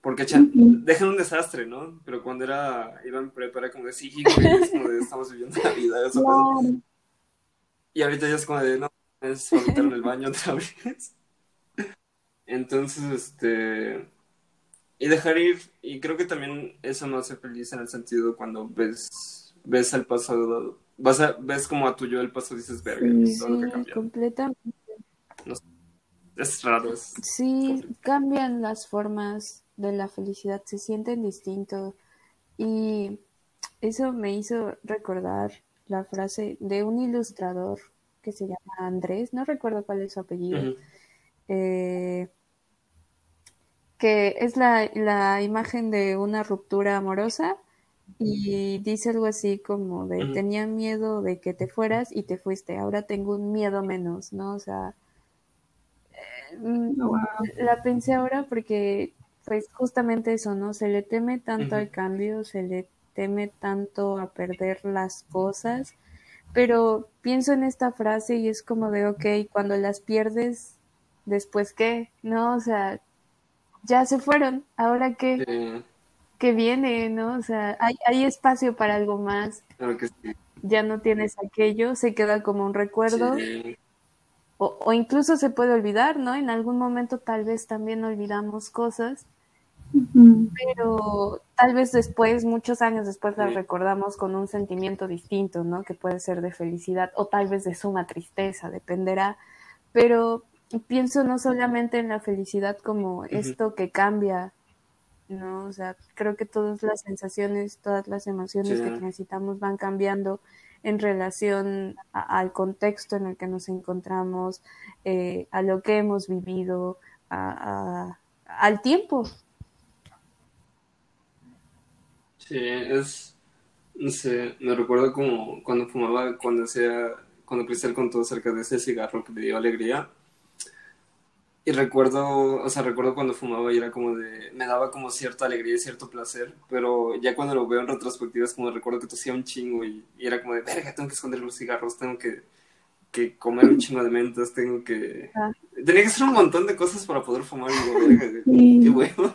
Porque dejan un desastre, ¿no? Pero cuando era, iba en prepa era como de, sí, como de, estamos viviendo la vida. Eso Y ahorita ya es como de, no, es en el baño otra vez. Entonces, este y dejar ir, y creo que también eso me hace feliz en el sentido cuando ves, ves al pasado, vas a, ves como a tu yo del pasado dices, verga, sí, todo lo que completamente. es raro. sí, cambian las formas de la felicidad, se sienten distintos. Y eso me hizo recordar la frase de un ilustrador que se llama Andrés, no recuerdo cuál es su apellido, eh, que es la, la imagen de una ruptura amorosa y dice algo así como de tenía miedo de que te fueras y te fuiste, ahora tengo un miedo menos, ¿no? O sea, eh, la pensé ahora porque pues justamente eso, ¿no? Se le teme tanto al cambio, se le teme tanto a perder las cosas, pero pienso en esta frase y es como de, ok, cuando las pierdes, después qué, ¿no? O sea, ya se fueron, ahora que, viene, ¿no? O sea, hay, hay espacio para algo más. Ya no tienes aquello, se queda como un recuerdo. O, o, incluso se puede olvidar, ¿no? En algún momento tal vez también olvidamos cosas, pero tal vez después, muchos años después, las recordamos con un sentimiento distinto, ¿no? Que puede ser de felicidad o tal vez de suma tristeza, dependerá. Pero pienso no solamente en la felicidad como esto que cambia, ¿no? O sea, creo que todas las sensaciones, todas las emociones que necesitamos van cambiando en relación al contexto en el que nos encontramos, eh, a lo que hemos vivido, a, al tiempo. Sí, es, no sé, me recuerdo como cuando fumaba, cuando hacía, cuando Cristel contó acerca de ese cigarro que le dio alegría, y recuerdo, o sea, recuerdo cuando fumaba y era como de, me daba como cierta alegría y cierto placer, pero ya cuando lo veo en retrospectiva es como recuerdo que tosía un chingo y, era como de, verga, tengo que esconder los cigarros, tengo que, que comer un chingo de mentas, tengo que... Ah. Tenía que hacer un montón de cosas para poder fumar y digo, verga, qué huevo.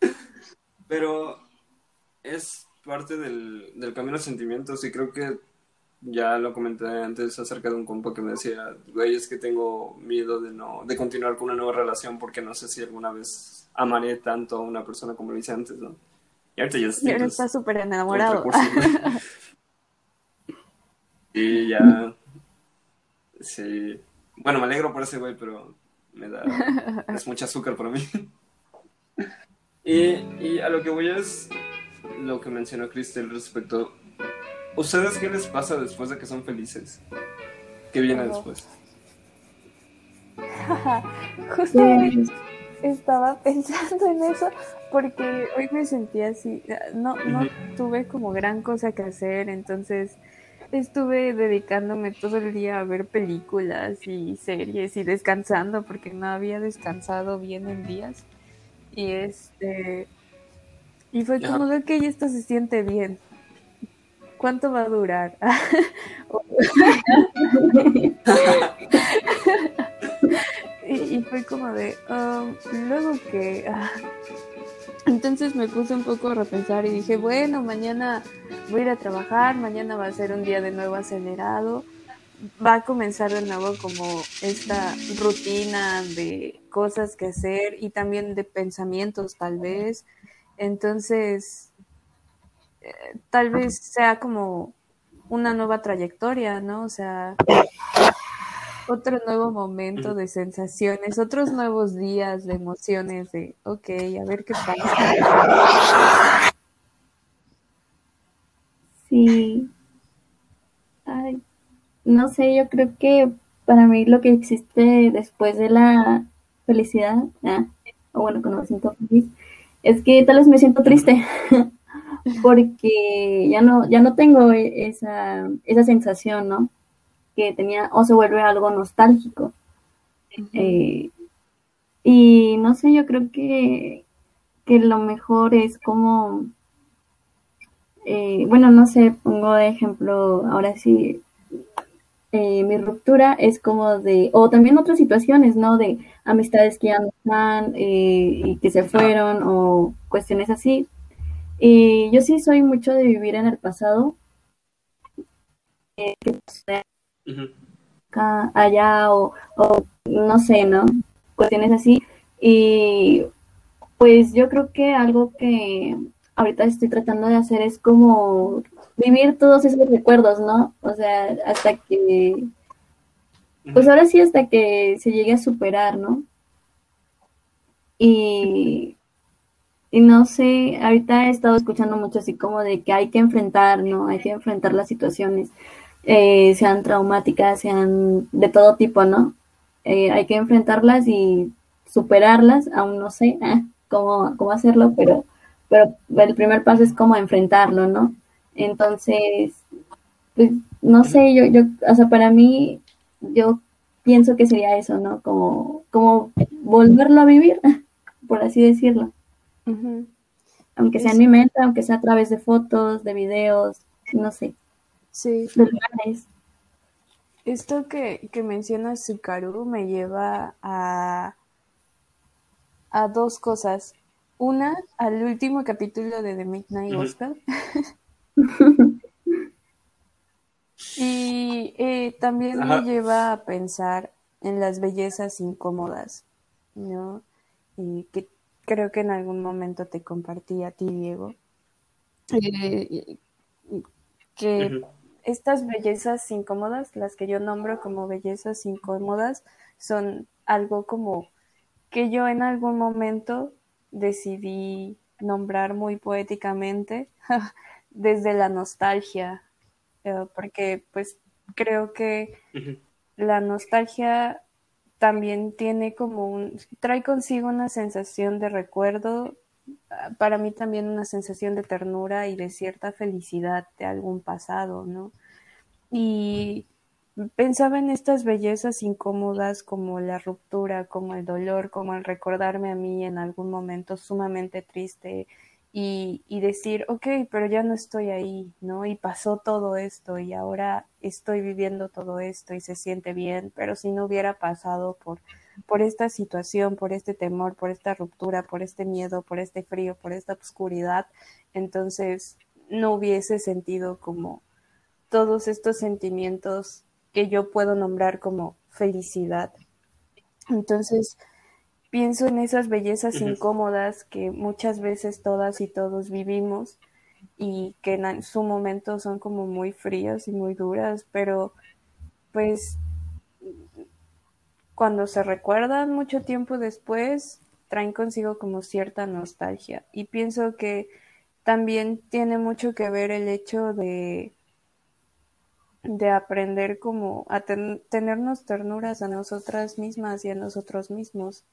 pero es parte del, del camino de sentimientos y creo que ya lo comenté antes acerca de un compa que me decía, güey, es que tengo miedo de no, de continuar con una nueva relación porque no sé si alguna vez amaré tanto a una persona como lo hice antes, ¿no? Y ahorita ya y ahora está súper enamorado. y ya, sí, bueno, me alegro por ese güey, pero me da, es mucho azúcar para mí. y, y a lo que voy es lo que mencionó Cristel respecto ¿Ustedes qué les pasa después de que son felices? ¿Qué viene después? Justo estaba pensando en eso porque hoy me sentía así, no, no tuve como gran cosa que hacer, entonces estuve dedicándome todo el día a ver películas y series y descansando porque no había descansado bien en días. Y este y fue como de que esto se siente bien. ¿cuánto va a durar? y, fue como de, um, luego que... Ah". Entonces me puse un poco a repensar y dije, bueno, mañana voy a ir a trabajar, mañana va a ser un día de nuevo acelerado, va a comenzar de nuevo como esta rutina de cosas que hacer y también de pensamientos tal vez. Entonces, tal vez sea como una nueva trayectoria, ¿no? O sea, otro nuevo momento de sensaciones, otros nuevos días de emociones, de, ok, a ver qué pasa. Sí. Ay, no sé, yo creo que para mí lo que existe después de la felicidad, ah, o bueno, cuando me siento feliz, es que tal vez me siento triste. porque ya no, ya no tengo e, esa, esa sensación, ¿no? Que tenía, o se vuelve algo nostálgico. Eh, y no sé, yo creo que, que lo mejor es como, eh, bueno, no sé, pongo de ejemplo, ahora sí, eh, mi ruptura es como de, o también otras situaciones, ¿no? De amistades que ya no están y que se fueron, o cuestiones así, y yo sí soy mucho de vivir en el pasado. Eh, allá o, no sé, ¿no? Cuestiones así. Y pues yo creo que algo que ahorita estoy tratando de hacer es como vivir todos esos recuerdos, ¿no? O sea, hasta que, pues ahora sí, hasta que se llegue a superar, ¿no? Y y no sé, ahorita he estado escuchando mucho así como de que hay que enfrentar, ¿no? Hay que enfrentar las situaciones, eh, sean traumáticas, sean de todo tipo, ¿no? Eh, hay que enfrentarlas y superarlas, aún no sé ¿eh? cómo, cómo hacerlo, pero, pero el primer paso es como enfrentarlo, ¿no? Entonces, pues, no sé, yo, yo, o sea, para mí, yo pienso que sería eso, ¿no? Como, como volverlo a vivir, por así decirlo. Aunque sea en mi mente, aunque sea a través de fotos, de videos, no sé. Sí. Esto que, que menciona Sukaru me lleva a, a dos cosas. Una, al último capítulo de The Midnight Gospel. y eh, también me lleva a pensar en las bellezas incómodas, ¿no? Y que creo que en algún momento te compartí a ti, Diego, eh, que estas bellezas incómodas, las que yo nombro como bellezas incómodas, son algo como que yo en algún momento decidí nombrar muy poéticamente desde la nostalgia, eh, porque pues creo que la nostalgia también tiene como un, trae consigo una sensación de recuerdo, ah, para mí también una sensación de ternura y de cierta felicidad de algún pasado, ¿no? Y pensaba en estas bellezas incómodas como la ruptura, como el dolor, como el recordarme a mí en algún momento sumamente triste y, y decir, ok, pero ya no estoy ahí, ¿no? Y pasó todo esto y ahora estoy viviendo todo esto y se siente bien, pero si no hubiera pasado por, por esta situación, por este temor, por esta ruptura, por este miedo, por este frío, por esta oscuridad, entonces no hubiese sentido como todos estos sentimientos que yo puedo nombrar como felicidad. Entonces, pienso en esas bellezas incómodas que muchas veces todas y todos vivimos y que en su momento son como muy frías y muy duras, pero pues cuando se recuerdan mucho tiempo después, traen consigo como cierta nostalgia. Y pienso que también tiene mucho que ver el hecho de de aprender como a tenernos ternuras a nosotras mismas y a nosotros mismos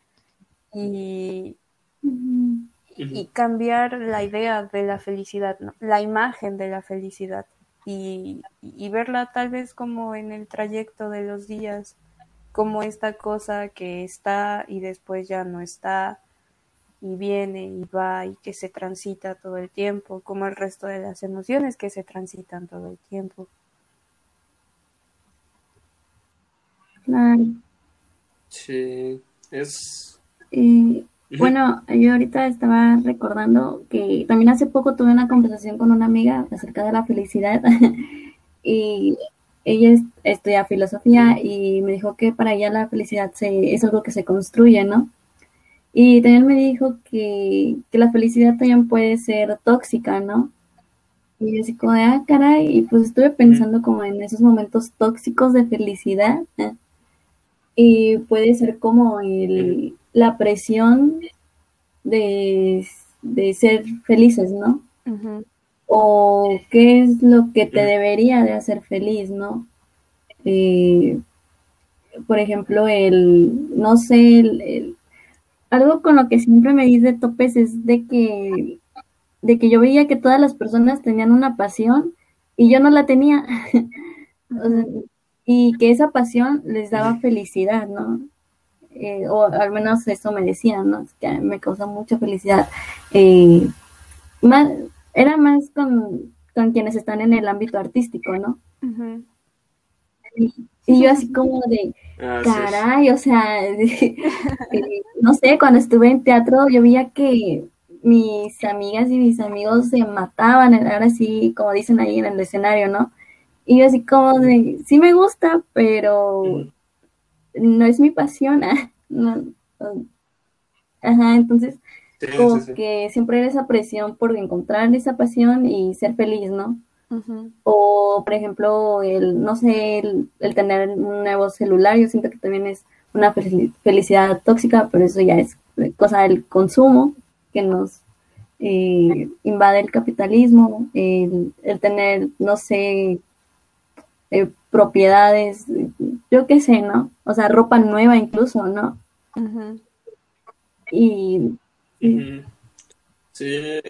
y, y cambiar la idea de la felicidad, la imagen de la felicidad y, y, verla tal vez como en el trayecto de los días, como esta cosa que está y después ya no está y viene y va y que se transita todo el tiempo, como el resto de las emociones que se transitan todo el tiempo. Claro. Sí, es... Bueno, yo ahorita estaba recordando que también hace poco tuve una conversación con una amiga acerca de la felicidad y ella estudia filosofía y me dijo que para ella la felicidad se, es algo que se construye, ¿no? Y también me dijo que, que la felicidad también puede ser tóxica, ¿no? Y yo así como de, ah, caray, y pues estuve pensando como en esos momentos tóxicos de felicidad. ¿eh? y puede ser como el, la presión de, ser felices, ¿no? O qué es lo que te debería de hacer feliz, ¿no? Eh, por ejemplo, el, no sé, el, algo con lo que siempre me dice topes es de que, de que yo veía que todas las personas tenían una pasión y yo no la tenía. y que esa pasión les daba felicidad, ¿no? Eh, o al menos eso me decían, ¿no? Que me causa mucha felicidad. Eh, más, era más con, quienes están en el ámbito artístico, ¿no? y, yo así como de, ah, caray, o sea, eh, no sé, cuando estuve en teatro yo veía que mis amigas y mis amigos se mataban, ahora sí, como dicen ahí en el escenario, ¿no? Y yo así como de, sí me gusta, pero no es mi pasión. ajá, entonces como que siempre era esa presión por encontrar esa pasión y ser feliz, ¿no? O, por ejemplo, el, no sé, el, tener un nuevo celular, yo siento que también es una felicidad tóxica, pero eso ya es cosa del consumo que nos eh, invade el capitalismo, el, el tener, no sé, eh, propiedades, yo qué sé, ¿no? O sea, ropa nueva incluso, ¿no? Y... Sí.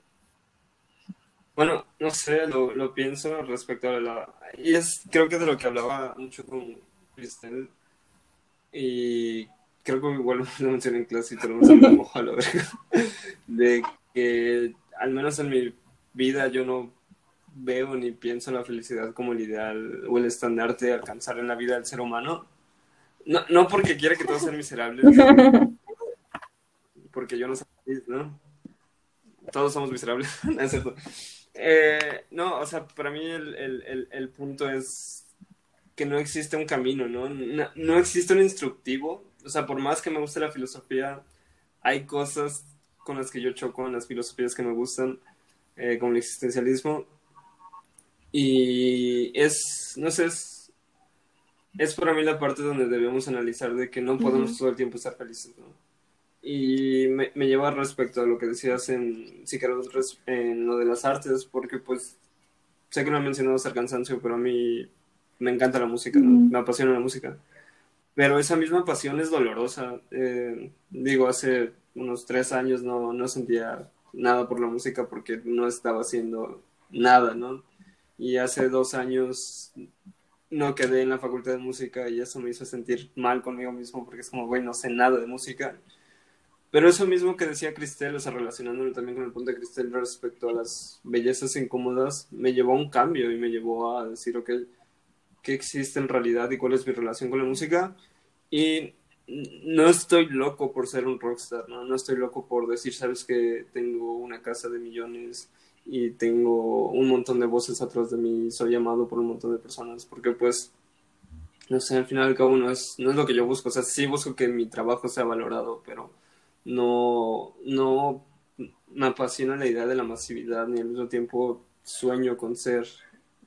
Bueno, no sé, lo, pienso respecto a la... Y es, creo que de lo que hablaba mucho con Cristel. Y creo que igual lo mencioné en clase y tenemos a la verga. De que al menos en mi vida yo no veo ni pienso en la felicidad como el ideal o el estandarte de alcanzar en la vida del ser humano. No, no porque quiera que todos sean miserables, porque yo no soy feliz, ¿no? Todos somos miserables, ¿no es cierto? Eh, no, o sea, para mí el, el, el, punto es que no existe un camino, ¿no? ¿no? ¿no? existe un instructivo. O sea, por más que me guste la filosofía, hay cosas con las que yo choco en las filosofías que me gustan, eh, como el existencialismo, y es, no sé, es, es para mí la parte donde debemos analizar de que no podemos todo el tiempo estar felices, ¿no? Y me, me lleva respecto a lo que decías en, si en lo de las artes, porque pues sé que no he mencionado hasta el cansancio, pero a mí me encanta la música, me apasiona la música. Pero esa misma pasión es dolorosa. Eh, digo, hace unos tres años no, no sentía nada por la música porque no estaba haciendo nada, ¿no? Y hace dos años no quedé en la facultad de música y eso me hizo sentir mal conmigo mismo porque es como, güey, no sé nada de música. Pero eso mismo que decía Cristel, o sea, relacionándolo también con el punto de Cristel respecto a las bellezas incómodas, me llevó a un cambio y me llevó a decir, ok, ¿qué existe en realidad y cuál es mi relación con la música? Y no estoy loco por ser un rockstar, ¿no? No estoy loco por decir, sabes que tengo una casa de millones y tengo un montón de voces atrás de mí, soy amado por un montón de personas, porque pues, no sé, al final y al cabo no es, no es lo que yo busco, o sea, sí busco que mi trabajo sea valorado, pero no, no me apasiona la idea de la masividad, ni al mismo tiempo sueño con ser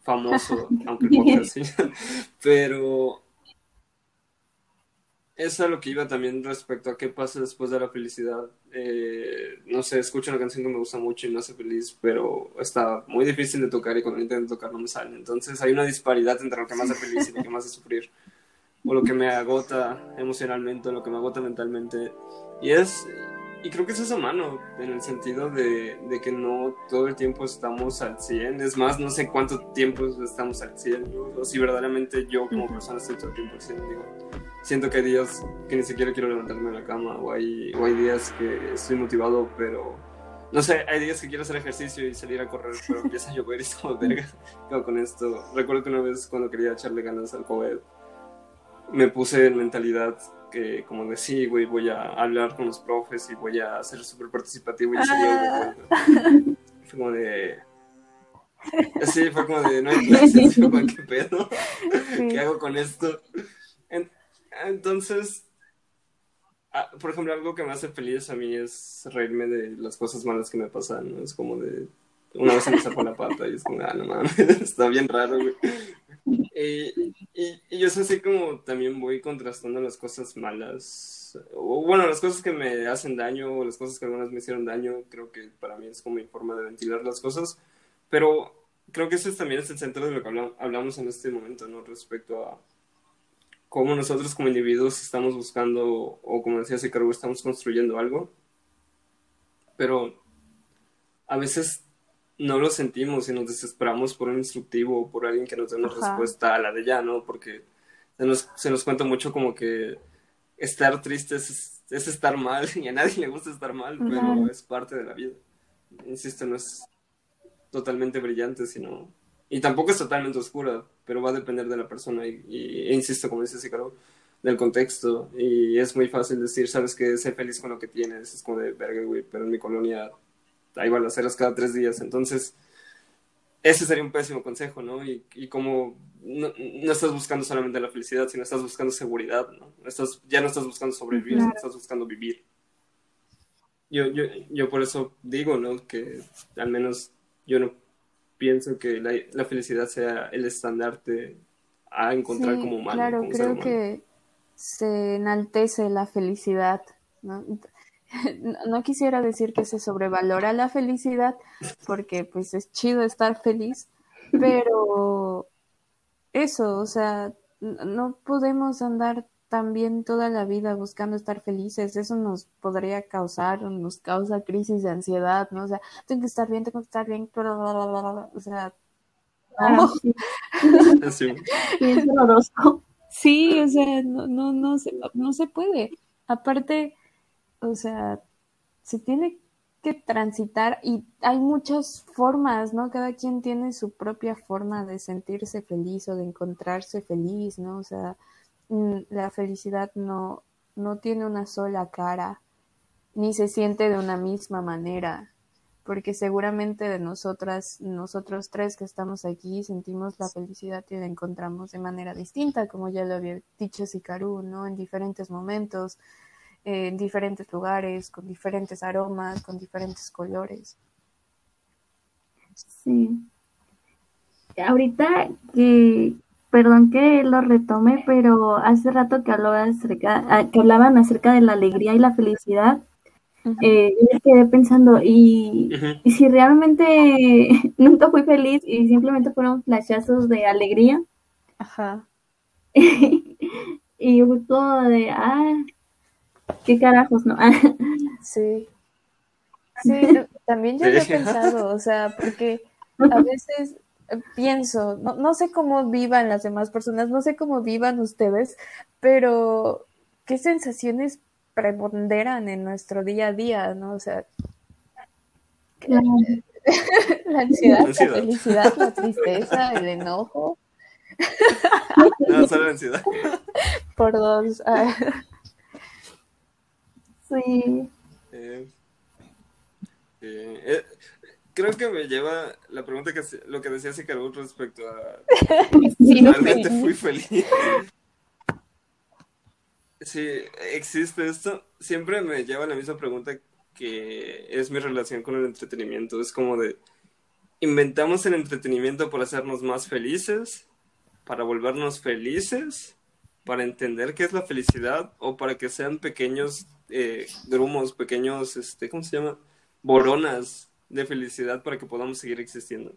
famoso, aunque poco así, pero eso es lo que iba también respecto a qué pasa después de la felicidad. Eh, no sé, escucho una canción que me gusta mucho y me hace feliz, pero está muy difícil de tocar y cuando intento tocar no me sale. Entonces hay una disparidad entre lo que me hace feliz y lo que me hace sufrir. O lo que me agota emocionalmente, o lo que me agota mentalmente. Y es, y creo que eso es humano, en el sentido de, de, que no todo el tiempo estamos al 100. Es más, no sé cuánto tiempo estamos al 100. O si verdaderamente yo como persona estoy todo el tiempo al 100. Digo, siento que hay días que ni siquiera quiero levantarme de la cama o hay, o hay días que estoy motivado, pero no sé, hay días que quiero hacer ejercicio y salir a correr, pero empieza a llover y es como verga, ¿qué con esto? Recuerdo que una vez cuando quería echarle ganas al COVID, me puse en mentalidad que como de sí, güey, voy a hablar con los profes y voy a ser súper participativo y ah. Fue como de... Sí, fue como de, no hay clases, ¿qué pedo? ¿Qué hago con esto? Entonces, ah, por ejemplo, algo que me hace feliz a mí es reírme de las cosas malas que me pasan, ¿no? Es como de, una vez se me sacó la pata y es como, ah, no mames, está bien raro, güey. Y, y, sé así como también voy contrastando las cosas malas, o bueno, las cosas que me hacen daño, o las cosas que algunas me hicieron daño, creo que para mí es como mi forma de ventilar las cosas, pero creo que ese también es el centro de lo que hablamos en este momento, ¿no? Respecto a cómo nosotros como individuos estamos buscando, o como decía Sicaru, estamos construyendo algo, pero a veces no lo sentimos y nos desesperamos por un instructivo o por alguien que nos dé una respuesta a la de ya, ¿no? Porque se nos, se nos cuenta mucho como que estar triste es, estar mal y a nadie le gusta estar mal, pero es parte de la vida. Insisto, no es totalmente brillante, sino y tampoco es totalmente oscura, pero va a depender de la persona. Y, e insisto, como dice Cicaro, del contexto. Y es muy fácil decir, sabes que sé feliz con lo que tienes. Es como de verga, güey, pero en mi colonia hay balaceras cada tres días. Entonces, ese sería un pésimo consejo, ¿no? Y, y como no, no, estás buscando solamente la felicidad, sino estás buscando seguridad, ¿no? Estás, ya no estás buscando sobrevivir, estás buscando vivir. Yo, yo, yo por eso digo, ¿no? Que al menos yo no pienso que la, felicidad sea el estandarte a encontrar como humano. Claro, creo que se enaltece la felicidad. ¿no? no quisiera decir que se sobrevalora la felicidad, porque pues es chido estar feliz, pero eso, o sea, no podemos andar también toda la vida buscando estar felices, eso nos podría causar, nos causa crisis de ansiedad, ¿no? O sea, tengo que estar bien, tengo que estar bien, o sea, ah, sí. sí, o sea, no, no, no, se, no se puede. Aparte, o sea, se tiene que transitar y hay muchas formas, ¿no? Cada quien tiene su propia forma de sentirse feliz o de encontrarse feliz, ¿no? O sea, la felicidad no, no tiene una sola cara, ni se siente de una misma manera, porque seguramente de nosotras, nosotros tres que estamos aquí, sentimos la felicidad y la encontramos de manera distinta, como ya lo había dicho Sicaru, ¿no? En diferentes momentos, en diferentes lugares, con diferentes aromas, con diferentes colores. Sí. Ahorita que, perdón que lo retome, pero hace rato que hablaban acerca, ah, que hablaban acerca de la alegría y la felicidad. Eh, yo me quedé pensando, y, si realmente nunca fui feliz y simplemente fueron flashazos de alegría. Ajá. y fue todo de, ah, qué carajos, ¿no? sí. Sí, también yo lo he pensado, o sea, porque a veces pienso, no, no sé cómo vivan las demás personas, no sé cómo vivan ustedes, pero qué sensaciones preponderan en nuestro día a día, ¿no? O sea, la ansiedad, la, felicidad, la tristeza, el enojo. No, solo la ansiedad. Por dos. Ah. Sí. Eh, eh, creo que me lleva la pregunta que lo que decía Sicarut respecto a Sí, realmente fui feliz. Sí, existe esto. Siempre me lleva la misma pregunta que es mi relación con el entretenimiento. Es como de, inventamos el entretenimiento para hacernos más felices, para volvernos felices, para entender qué es la felicidad o para que sean pequeños eh, grumos, pequeños, este, ¿cómo se llama? Boronas de felicidad para que podamos seguir existiendo.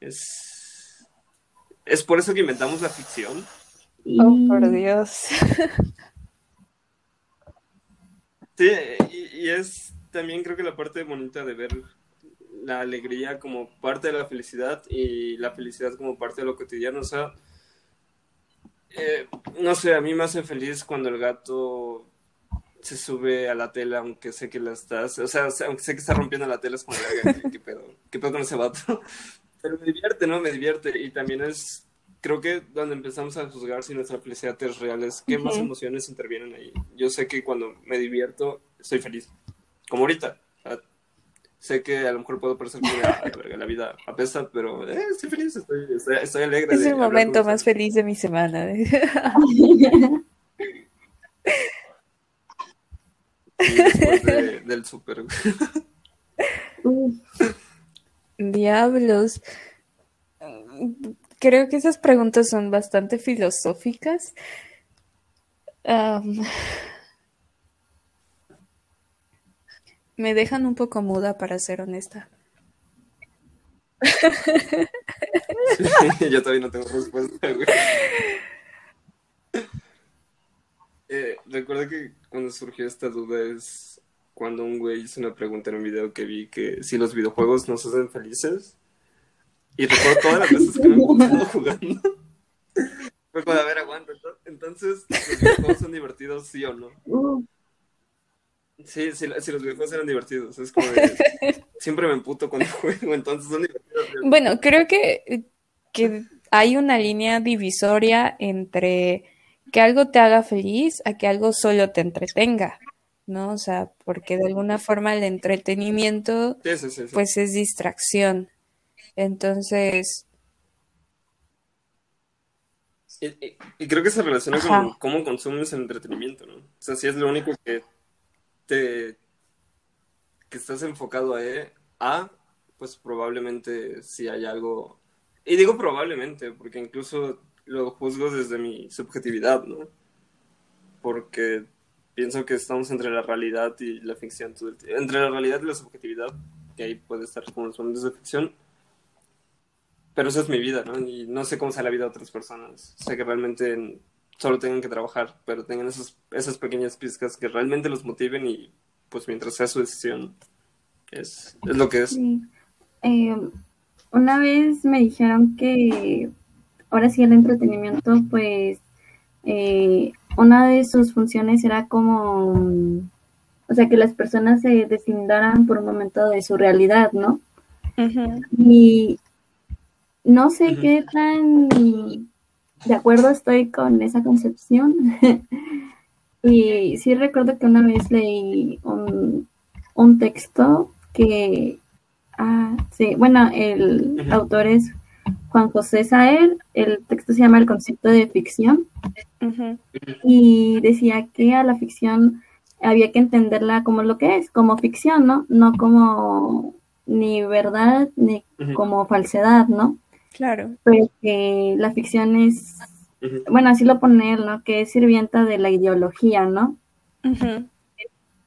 Es, es por eso que inventamos la ficción. Oh, por Dios. Sí, y, y, es también creo que la parte bonita de ver la alegría como parte de la felicidad y la felicidad como parte de lo cotidiano. O sea, eh, no sé, a mí me hace feliz cuando el gato se sube a la tela, aunque sé que la estás, o sea, aunque sé que está rompiendo la tela, es como, ¿qué, qué pedo? ¿Qué pedo con ese vato? Pero me divierte, ¿no? Me divierte. Y también es, creo que donde empezamos a juzgar si nuestra felicidad es real es qué más emociones intervienen ahí. Yo sé que cuando me divierto, soy feliz. Como ahorita. Sé que a lo mejor puedo parecer que la vida apesta, pero eh, estoy feliz, estoy, estoy, estoy alegre. Es el momento más feliz de mi semana. de, del súper. Diablos. Creo que esas preguntas son bastante filosóficas. Um, me dejan un poco muda, para ser honesta. yo todavía no tengo respuesta, Eh, recuerdo que cuando surgió esta duda es cuando un güey hizo una pregunta en un video que vi que si los videojuegos nos hacen felices. Y recuerdo todas las veces que me he jugando. Fue como, a ver, aguanta. Entonces, ¿los videojuegos son divertidos, sí o no? Sí, sí, si los videojuegos eran divertidos. Es como de, siempre me emputo cuando juego, entonces son divertidos. Bueno, creo que, que hay una línea divisoria entre que algo te haga feliz a que algo solo te entretenga, ¿no? O sea, porque de alguna forma el entretenimiento Sí, sí, sí, sí. pues es distracción. Entonces, Y, y- y creo que se relaciona Ajá. con cómo consumes el entretenimiento, ¿no? O sea, si es lo único que te que estás enfocado a, E- a pues probablemente sí hay algo. Y digo probablemente, porque incluso lo juzgo desde mi subjetividad, ¿no? Porque pienso que estamos entre la realidad y la ficción todo el tiempo. Entre la realidad y la subjetividad, que ahí puede estar como los momentos de ficción. Pero esa es mi vida, ¿no? Y no sé cómo sea la vida de otras personas. Sé que realmente solo tengan que trabajar, pero tengan esos, esas pequeñas pizcas que realmente los motiven y pues mientras sea su decisión, es, es lo que es. Sí. Eh, una vez me dijeron que ahora sí el entretenimiento, pues eh, una de sus funciones era como, o sea, que las personas se deslindaran por un momento de su realidad, ¿no? Y no sé qué tan de acuerdo estoy con esa concepción. Y sí recuerdo que una vez leí un, un texto que, ah, sí, bueno, el autor es Juan José Saer, el texto se llama El concepto de ficción y decía que a la ficción había que entenderla como lo que es, como ficción, ¿no? No como ni verdad ni como falsedad, ¿no? claro. Pero que la ficción es, bueno, así lo pone él, ¿no? Que es sirvienta de la ideología, ¿no?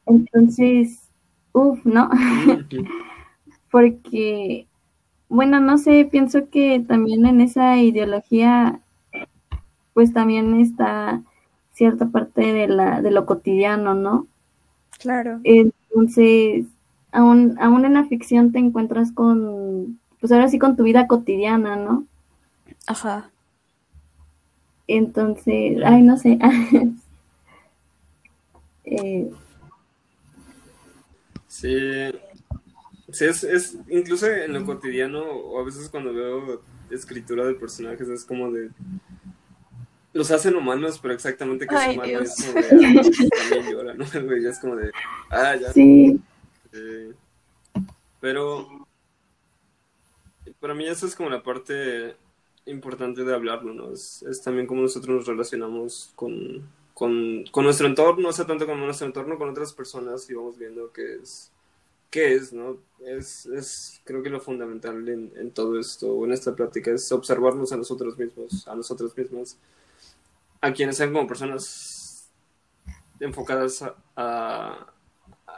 Entonces, uff, ¿no? Porque, bueno, no sé, pienso que también en esa ideología, pues también está cierta parte de la, de lo cotidiano, ¿no? claro. Entonces, aún, aún en la ficción te encuentras con pues ahora sí con tu vida cotidiana, ¿no? Ajá. Entonces, ay, no sé. eh, Sí, sí es, es, incluso en lo cotidiano, o a veces cuando veo escritura de personajes, es como de, los hacen humanos, pero exactamente que es humano es como de, ah, pues, también llora, ¿no? Ya es como de, ah, ya. sí, Eh, pero para mí eso es como la parte importante de hablarlo, ¿no? Es, es también como nosotros nos relacionamos con, con, con nuestro entorno, o sea, tanto con nuestro entorno, con otras personas y vamos viendo qué es, qué es, ¿no? Es, es creo que lo fundamental en, en todo esto, en esta plática, es observarnos a nosotros mismos, a nosotras mismas, a quienes sean como personas enfocadas a, a-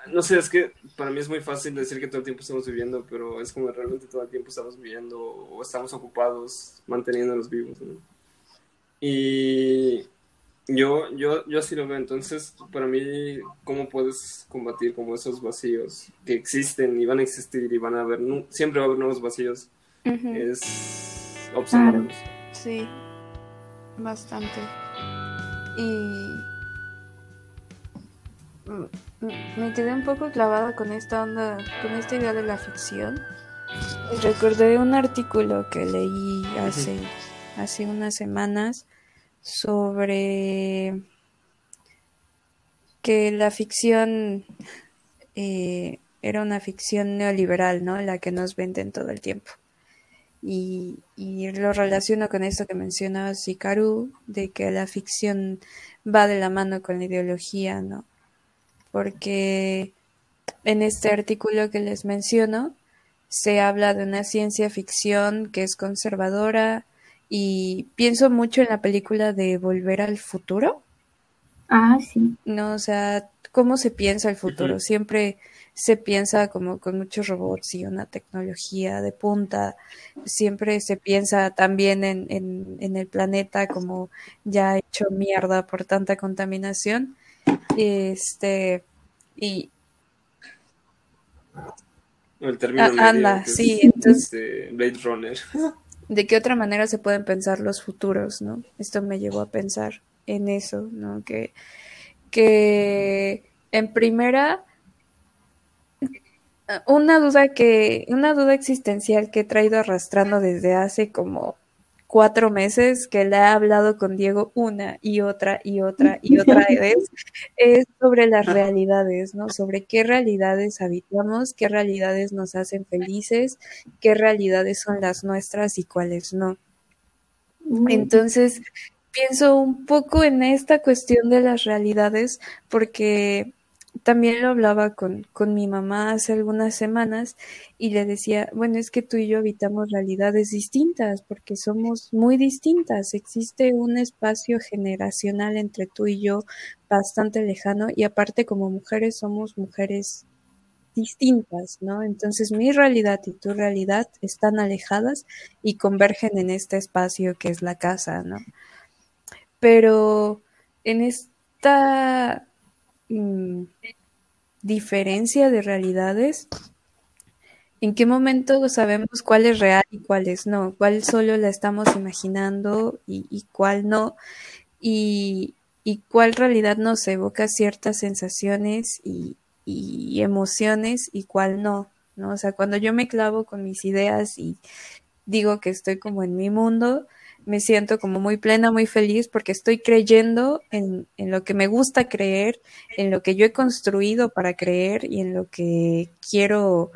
no sé, es que para mí es muy fácil decir que todo el tiempo estamos viviendo, pero es como realmente todo el tiempo estamos viviendo o estamos ocupados manteniéndonos vivos, ¿no? Y yo, yo, yo así lo veo, entonces para mí, ¿cómo puedes combatir como esos vacíos que existen y van a existir y van a haber, siempre va a haber nuevos vacíos? Es observarlos. Sí, bastante. Y me quedé un poco clavada con esta onda, con esta idea de la ficción. Recordé un artículo que leí hace, hace unas semanas sobre que la ficción eh, era una ficción neoliberal, ¿no? La que nos venden todo el tiempo. Y, lo relaciono con esto que mencionaba Hikaru, de que la ficción va de la mano con la ideología, ¿no? Porque en este artículo que les menciono se habla de una ciencia ficción que es conservadora y pienso mucho en la película de Volver al Futuro. ah, sí, No, o sea, ¿cómo se piensa el futuro? Siempre se piensa como con muchos robots y una tecnología de punta. Siempre se piensa también en, en, en el planeta como ya hecho mierda por tanta contaminación. Este, y El término Ah, medio, anda, sí, entonces- este, Blade Runner. de qué otra manera se pueden pensar los futuros, ¿no? Esto me llevó a pensar en eso, ¿no? Que, que en primera, una duda que, una duda existencial que he traído arrastrando desde hace como cuatro meses, que le he hablado con Diego una y otra y otra y otra vez, es sobre las realidades, ¿no? Sobre qué realidades habitamos, qué realidades nos hacen felices, qué realidades son las nuestras y cuáles no. Entonces, pienso un poco en esta cuestión de las realidades porque también lo hablaba con, con mi mamá hace algunas semanas y le decía, bueno, es que tú y yo habitamos realidades distintas porque somos muy distintas. Existe un espacio generacional entre tú y yo bastante lejano y aparte como mujeres somos mujeres distintas, ¿no? Entonces mi realidad y tu realidad están alejadas y convergen en este espacio que es la casa, ¿no? Pero en esta mm, diferencia de realidades, ¿en qué momento sabemos cuál es real y cuál es no? ¿Cuál solo la estamos imaginando y, y cuál no? Y, y cuál realidad nos evoca ciertas sensaciones y, y emociones y cuál no, ¿no? O sea, cuando yo me clavo con mis ideas y digo que estoy como en mi mundo, me siento como muy plena, muy feliz porque estoy creyendo en, en lo que me gusta creer, en lo que yo he construido para creer y en lo que quiero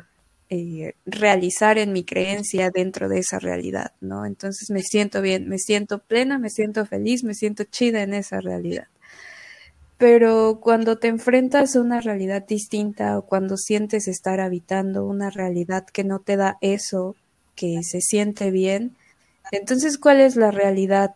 eh, realizar en mi creencia dentro de esa realidad, ¿no? Entonces me siento bien, me siento plena, me siento feliz, me siento chida en esa realidad. Pero cuando te enfrentas a una realidad distinta o cuando sientes estar habitando una realidad que no te da eso, que se siente bien, entonces, ¿cuál es la realidad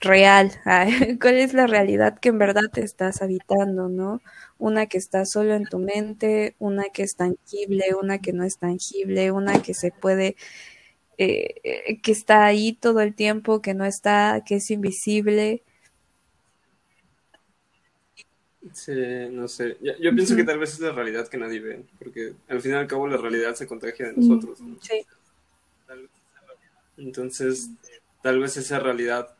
real? ¿Cuál es la realidad que en verdad te estás habitando, no? Una que está solo en tu mente, una que es tangible, una que no es tangible, una que se puede, eh, que está ahí todo el tiempo, que no está, que es invisible. Sí, no sé. Yo, yo pienso que tal vez es la realidad que nadie ve, porque al fin y al cabo la realidad se contagia de Sí. nosotros. ¿no? Sí, Entonces, tal vez esa realidad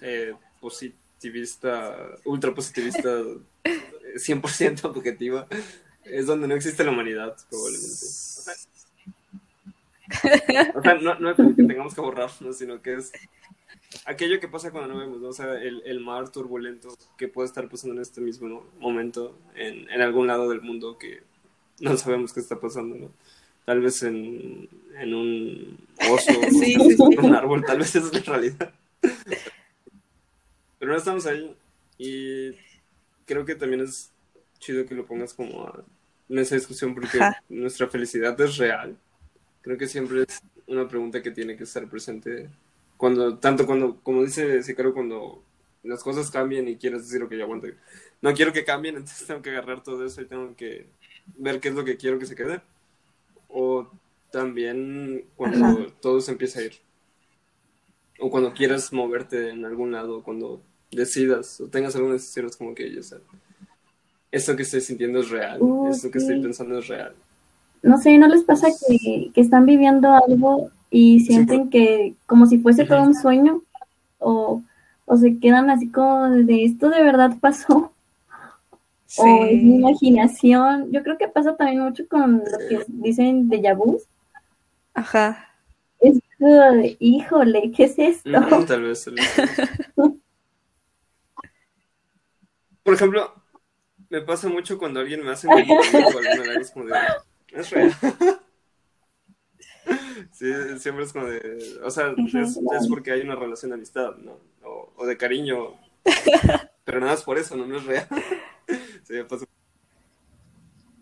eh, positivista, ultra positivista, 100% objetiva, es donde no existe la humanidad, probablemente. O sea, no, es que tengamos que borrarnos, sino que es aquello que pasa cuando no vemos. O sea, el, el, mar turbulento que puede estar pasando en este mismo momento en, en, algún lado del mundo que no sabemos qué está pasando, ¿no? Tal vez en, en un oso, sí, sí, en un árbol, tal vez esa es la realidad. Pero no estamos ahí y creo que también es chido que lo pongas como a, en esa discusión porque Ajá. nuestra felicidad es real. Creo que siempre es una pregunta que tiene que estar presente cuando, tanto cuando, como dice Sicario, cuando las cosas cambian y quieres decir, que ya aguante, no quiero que cambien, entonces tengo que agarrar todo eso y tengo que ver qué es lo que quiero que se quede. O también cuando Ajá. todo se empieza a ir. O cuando quieras moverte en algún lado, cuando decidas o tengas algunas decisiones como que ya sabes. Esto que estoy sintiendo es real, uh, esto que sí. estoy pensando es real. No sé, ¿no les pasa que, que están viviendo algo y sienten sí, que como si fuese todo un sueño o, o, se quedan así como de esto de verdad pasó sí. o es mi imaginación. Yo creo que pasa también mucho con lo que dicen de vu. Ajá. Es de, híjole, ¿qué es esto? Mm, tal vez. Tal vez. Por ejemplo, me pasa mucho cuando alguien me hace un o alguna vez como de, es real. Sí, siempre es como de, o sea, es, es, porque hay una relación de amistad, ¿no? O, o de cariño, pero nada más por eso, no, no es real. Sí, me pasa.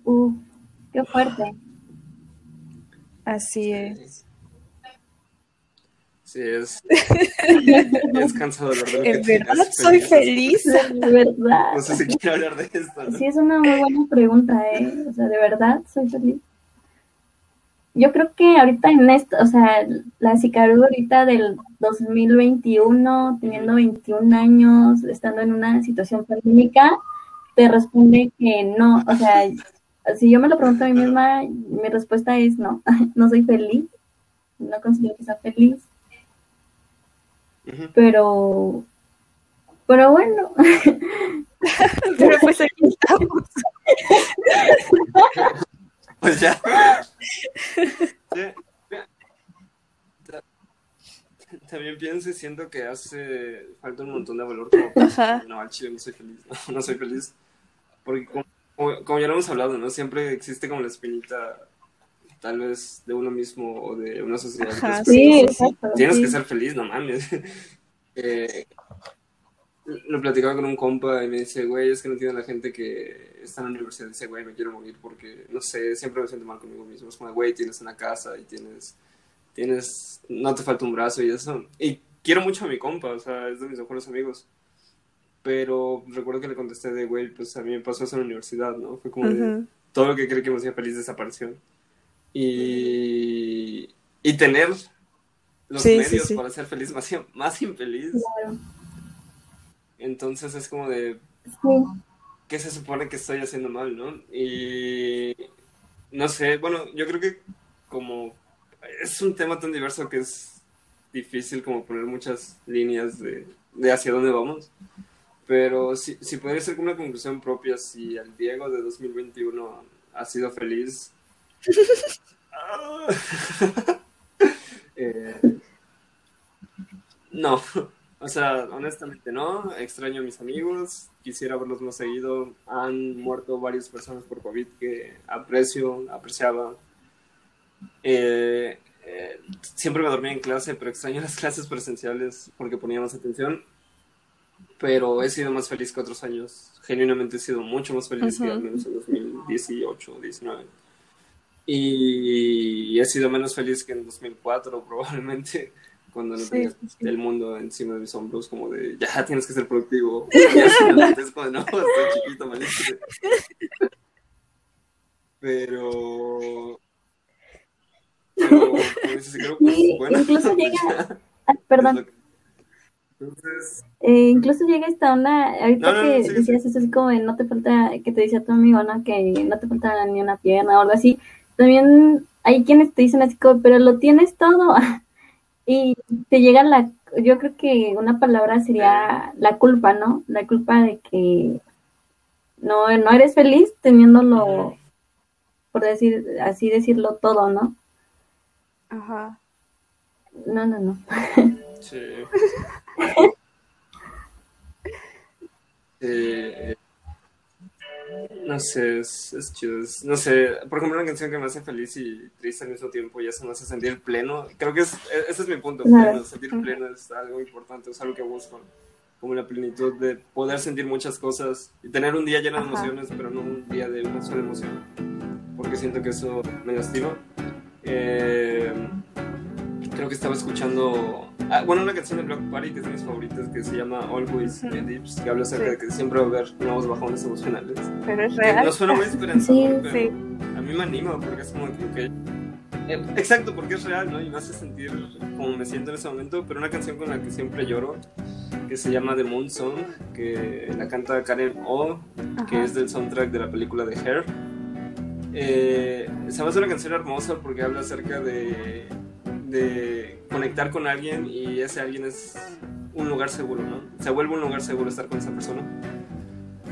Uh, qué fuerte. Así es. Sí, es, es cansado hablar de lo ¿En verdad soy feliz? De verdad. No sé si quiero hablar de esto. ¿no? Sí, es una muy buena pregunta, ¿eh? O sea, ¿de verdad soy feliz? Yo creo que ahorita en esto, o sea, la Sicaru ahorita del 2021, teniendo 21 años, estando en una situación pandémica, te responde que no, o sea, si yo me lo pregunto a mí misma, mi respuesta es no, no soy feliz, no considero que sea feliz, pero, pero bueno. pero pues aquí estamos. Pues ya. También pienso y siento que hace falta un montón de valor como no, al chile no soy feliz, no, no soy feliz. Porque como, como, ya lo hemos hablado, ¿no? Siempre existe como la espinita tal vez de uno mismo o de una sociedad. Ajá, sí, exacto, Tienes sí. que ser feliz, no mames. eh, lo platicaba con un compa y me dice, güey, es que no entiendo la gente que está en la universidad dice, güey, me quiero morir porque, no sé, siempre me siento mal conmigo mismo. Es como, güey, tienes una casa y tienes, tienes, no te falta un brazo y eso. Y quiero mucho a mi compa, o sea, es de mis mejores amigos. Pero recuerdo que le contesté de, güey, pues a mí me pasó eso en la universidad, ¿no? Fue como uh -huh. de, todo lo que cree que me hacía feliz desapareció. Y, y tener los sí, medios sí, sí. para ser feliz más, más infeliz. Claro. Entonces es como de, ¿qué se supone que estoy haciendo mal, no? Y no sé, bueno, yo creo que como es un tema tan diverso que es difícil como poner muchas líneas de, de hacia dónde vamos. Pero si, si podría ser una conclusión propia, si el Diego de 2021 ha sido feliz. eh, no, o sea, honestamente no, extraño a mis amigos, quisiera verlos más seguido. Han muerto varias personas por COVID que aprecio, apreciaba. Eh, eh, siempre me dormía en clase, pero extraño las clases presenciales porque ponía más atención. Pero he sido más feliz que otros años. Genuinamente he sido mucho más feliz uh -huh. que al menos en 2018 o 19. Y he sido menos feliz que en 2004 probablemente cuando no sí, el mundo encima de mis hombros, como de ya tienes que ser productivo. es como, no, estoy chiquito, malísimo. Pero. Pero, pues, creo que sí, bueno, incluso llega. Ah, perdón. Entonces... Eh, incluso llega esta onda, ahorita no, no, que sí, decías eso así como de no te falta, que te decía tu amigo, ¿no? Que no te falta ni una pierna o algo así. También hay quienes te dicen así como, pero lo tienes todo. Y te llega la, yo creo que una palabra sería la culpa, ¿no? La culpa de que no, no eres feliz teniéndolo, por decir, así decirlo todo, ¿no? Ajá. No, no, no. Sí. Eh, no sé, es, es chido. es- no sé, por ejemplo, una canción que me hace feliz y triste al mismo tiempo y eso me hace sentir pleno. Creo que es, e- ese es mi punto. Pleno, sentir pleno es algo importante, es algo que busco. Como la plenitud de poder sentir muchas cosas y tener un día lleno de Ajá. emociones, pero no un día de una sola emoción. Porque siento que eso me lastima. Eh, creo que estaba escuchando. Ah, bueno, una canción de Block Party que es de mis favoritas que se llama Always. My Lips, que habla acerca Sí. de que siempre va a haber nuevos bajones emocionales. Pero es Que real. No suena muy esperanzador, Sí, pero sí. a mí me anima porque es como que. ok, eh, Exacto, porque es real, ¿no? Y me hace sentir como me siento en ese momento, pero una canción con la que siempre lloro, que se llama The Moon Song, que la canta Karen O, que es del soundtrack de la película de Hair. Eh, se me hace una canción hermosa porque habla acerca de, de conectar con alguien y ese alguien es un lugar seguro, ¿no? Se vuelve un lugar seguro estar con esa persona.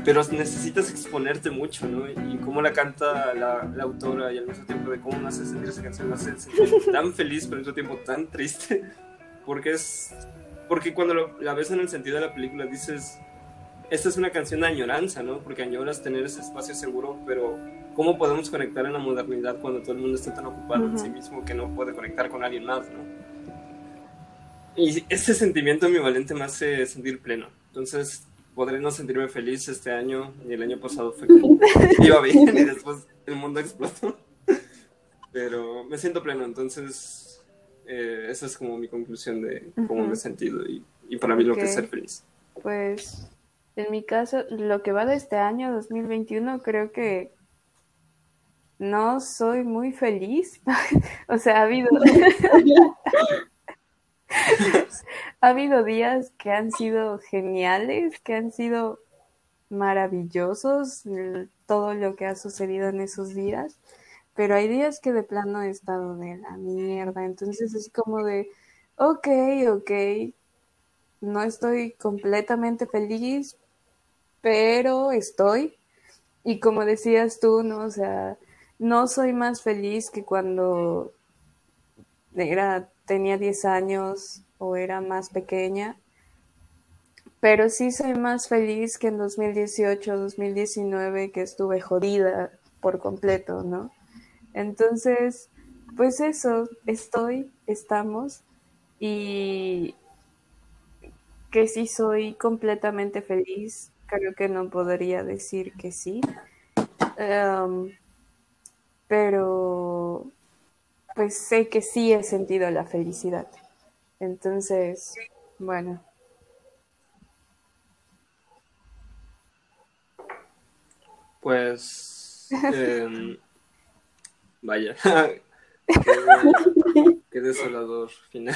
Pero necesitas exponerte mucho, ¿no? Y cómo la canta la, la autora y al mismo tiempo de cómo me hace sentir esa canción, me hace sentir tan feliz, pero al mismo tiempo tan triste. Porque es. Porque cuando lo- la ves en el sentido de la película dices, esta es una canción de añoranza, ¿no? Porque añoras tener ese espacio seguro, pero ¿cómo podemos conectar en la modernidad cuando todo el mundo está tan ocupado en Ujú. sí mismo que no puede conectar con alguien más, ¿no? Y ese sentimiento ambivalente me hace sentir pleno. Entonces, podré no sentirme feliz este año y el año pasado fue que iba bien y después el mundo explotó. Pero me siento pleno, entonces eh, esa es como mi conclusión de cómo Ujú. me he sentido y, y para mí lo que es ser feliz. Pues en mi caso, lo que va de este año 2021, creo que no soy muy feliz. o sea, ha habido ha habido días que han sido geniales, que han sido maravillosos, todo lo que ha sucedido en esos días, pero hay días que de plano he estado de la mierda, entonces es como de, ok, ok, no estoy completamente feliz, pero estoy. Y como decías tú, ¿no? O sea, no soy más feliz que cuando era, tenía 10 años o era más pequeña, pero sí soy más feliz que en 2018, 2019, que estuve jodida por completo, ¿no? Entonces, pues eso, estoy, estamos, y que si soy completamente feliz, creo que no podría decir que sí. Em, pero pues sé que sí he sentido la felicidad. Entonces, bueno, Pues. em, vaya. qué, qué desolador final.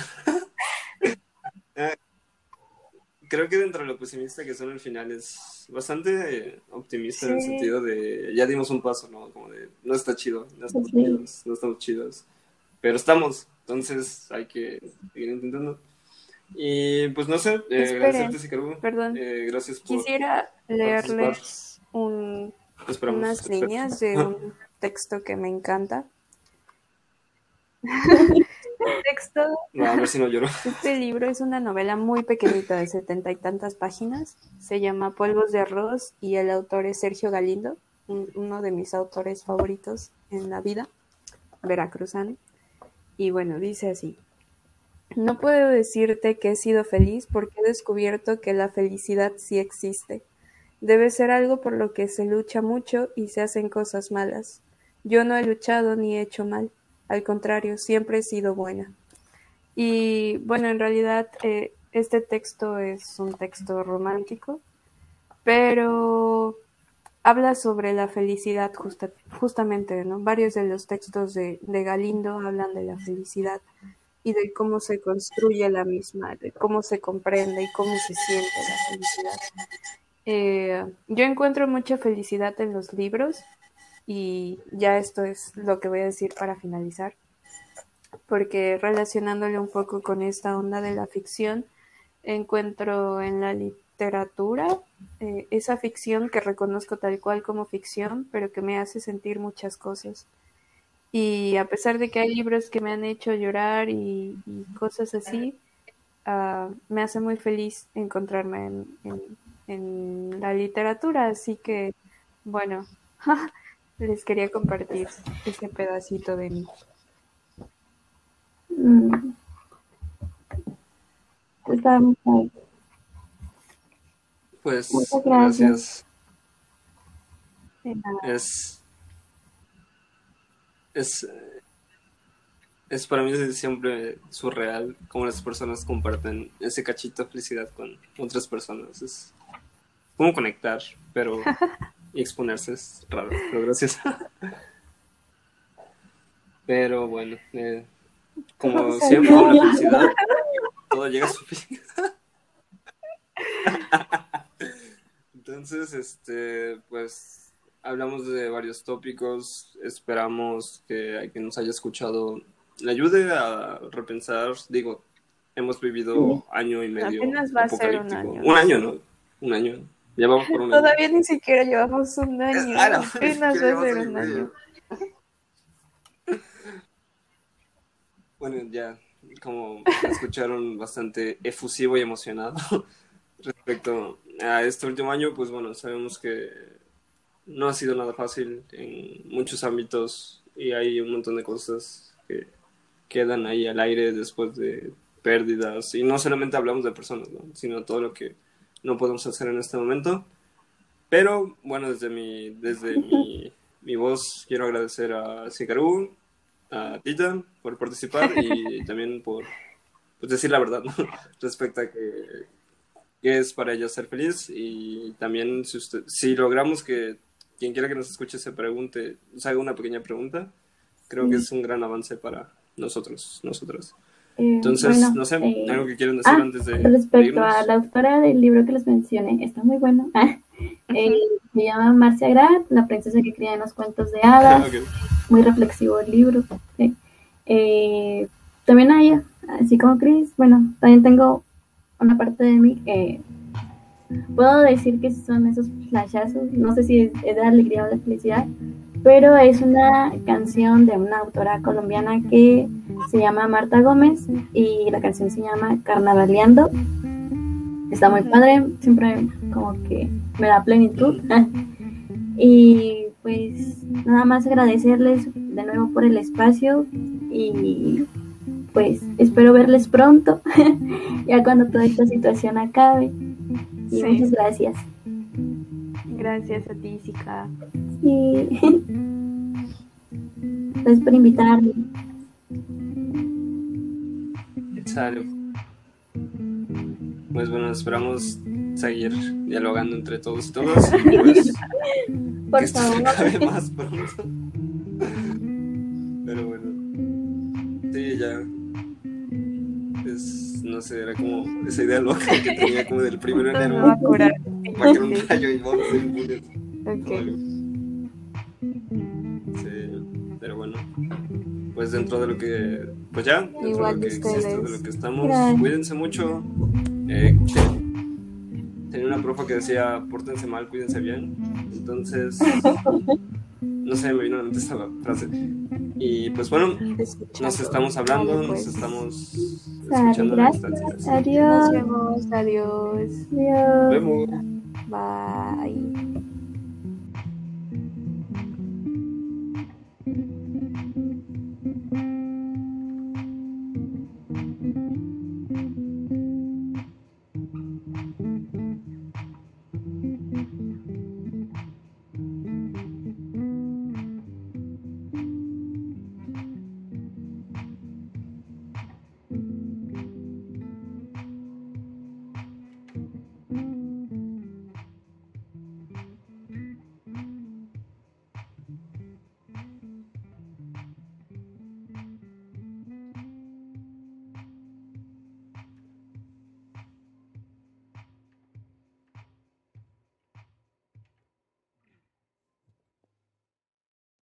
Creo que dentro de lo pesimista que son el final es bastante eh, optimista en el Sí. sentido de ya dimos un paso, ¿no? Como de no está chido, no estamos Sí. chidos, no estamos chidos, pero estamos, entonces hay que seguir intentando. Y pues no sé, eh, agradecerte, Sicaru. perdón. Eh, gracias por. quisiera leerles un, unas líneas de un texto que me encanta. No, a ver si no lloro. Este libro es una novela muy pequeñita de setenta y tantas páginas. Se llama Polvos de Arroz y el autor es Sergio Galindo, un- uno de mis autores favoritos en la vida, veracruzano. Y bueno, dice así. No puedo decirte que he sido feliz porque he descubierto que la felicidad sí existe. Debe ser algo por lo que se lucha mucho y se hacen cosas malas. Yo no he luchado ni he hecho mal. Al contrario, siempre he sido buena. Y bueno, en realidad eh, este texto es un texto romántico, pero habla sobre la felicidad justa- justamente, ¿no? Varios de los textos de, de Galindo hablan de la felicidad y de cómo se construye la misma, de cómo se comprende y cómo se siente la felicidad. Eh, yo encuentro mucha felicidad en los libros Y ya esto es lo que voy a decir para finalizar, porque relacionándole un poco con esta onda de la ficción, encuentro en la literatura eh, esa ficción que reconozco tal cual como ficción, pero que me hace sentir muchas cosas. Y a pesar de que hay libros que me han hecho llorar y, cosas así, uh, me hace muy feliz encontrarme en, en, en, la literatura. Así que, bueno, les quería compartir ese pedacito de mí. Mm. Pues gracias. Es, es, es para mí siempre surreal cómo las personas comparten ese cachito de felicidad con otras personas. Es como conectar, pero y exponerse es raro, pero gracias. pero bueno, eh, como siempre, con la felicidad, todo llega a su fin. Entonces, este, pues hablamos de varios tópicos. Esperamos que a quien nos haya escuchado le ayude a repensar. Digo, hemos vivido año y medio. Apenas va a ser un año. Un año, ¿no? Un año. Ya vamos por un año. Todavía ni siquiera llevamos un año. Apenas va a ser un año. Bueno, ya, como escucharon, bastante efusivo y emocionado respecto a este último año, pues bueno, sabemos que no ha sido nada fácil en muchos ámbitos y hay un montón de cosas que quedan ahí al aire después de pérdidas y no solamente hablamos de personas, ¿no? sino todo lo que no podemos hacer en este momento. Pero bueno, desde mi, desde mi, mi voz quiero agradecer a Sikaru, a Tita por participar y también por pues, decir la verdad ¿no? respecto a que que es para ella ser feliz y también si, usted, si logramos que quien quiera que nos escuche se pregunte, se haga una pequeña pregunta, creo que es un gran avance para nosotros, nosotras. Entonces, no sé, eh, algo que quieren decir ah, antes de... Respecto a la autora del libro que les mencioné, está muy bueno. eh, se llama Marcia Grad, La princesa que cría en los cuentos de hadas. Muy reflexivo el libro. Eh, también hay, así como Chris, bueno, también tengo una parte de mí que puedo decir que son esos flashazos, no sé si es, de alegría o de felicidad, pero es una canción de una autora colombiana que se llama Marta Gómez y la canción se llama Carnavaleando. Está muy padre, siempre como que me da plenitud. y pues nada más agradecerles de nuevo por el espacio y pues espero verles pronto, ya cuando toda esta situación acabe. Y muchas gracias. Gracias a ti, Sika. Sí. Gracias por invitarme. Salud. Pues bueno, esperamos seguir dialogando entre todos y todas. Pues, por que favor. Esto se acabe más pronto. Pero bueno. Sí, ya no sé, era como esa idea loca que tenía como del primero de enero. Va a curar. Para que un rayo y vamos a. Ok. Sí, pero bueno. Pues dentro de lo que. Pues ya, dentro Igual de lo que existe, de lo que estamos, cuídense mucho. Eh, tenía una profa que decía, pórtense mal, cuídense bien. Entonces, no sé, me vino a la mente esta frase. Y pues bueno, nos estamos hablando, nos pues. estamos escuchando a distancia. Adiós. Nos vemos, adiós. Adiós. Nos vemos. Bye.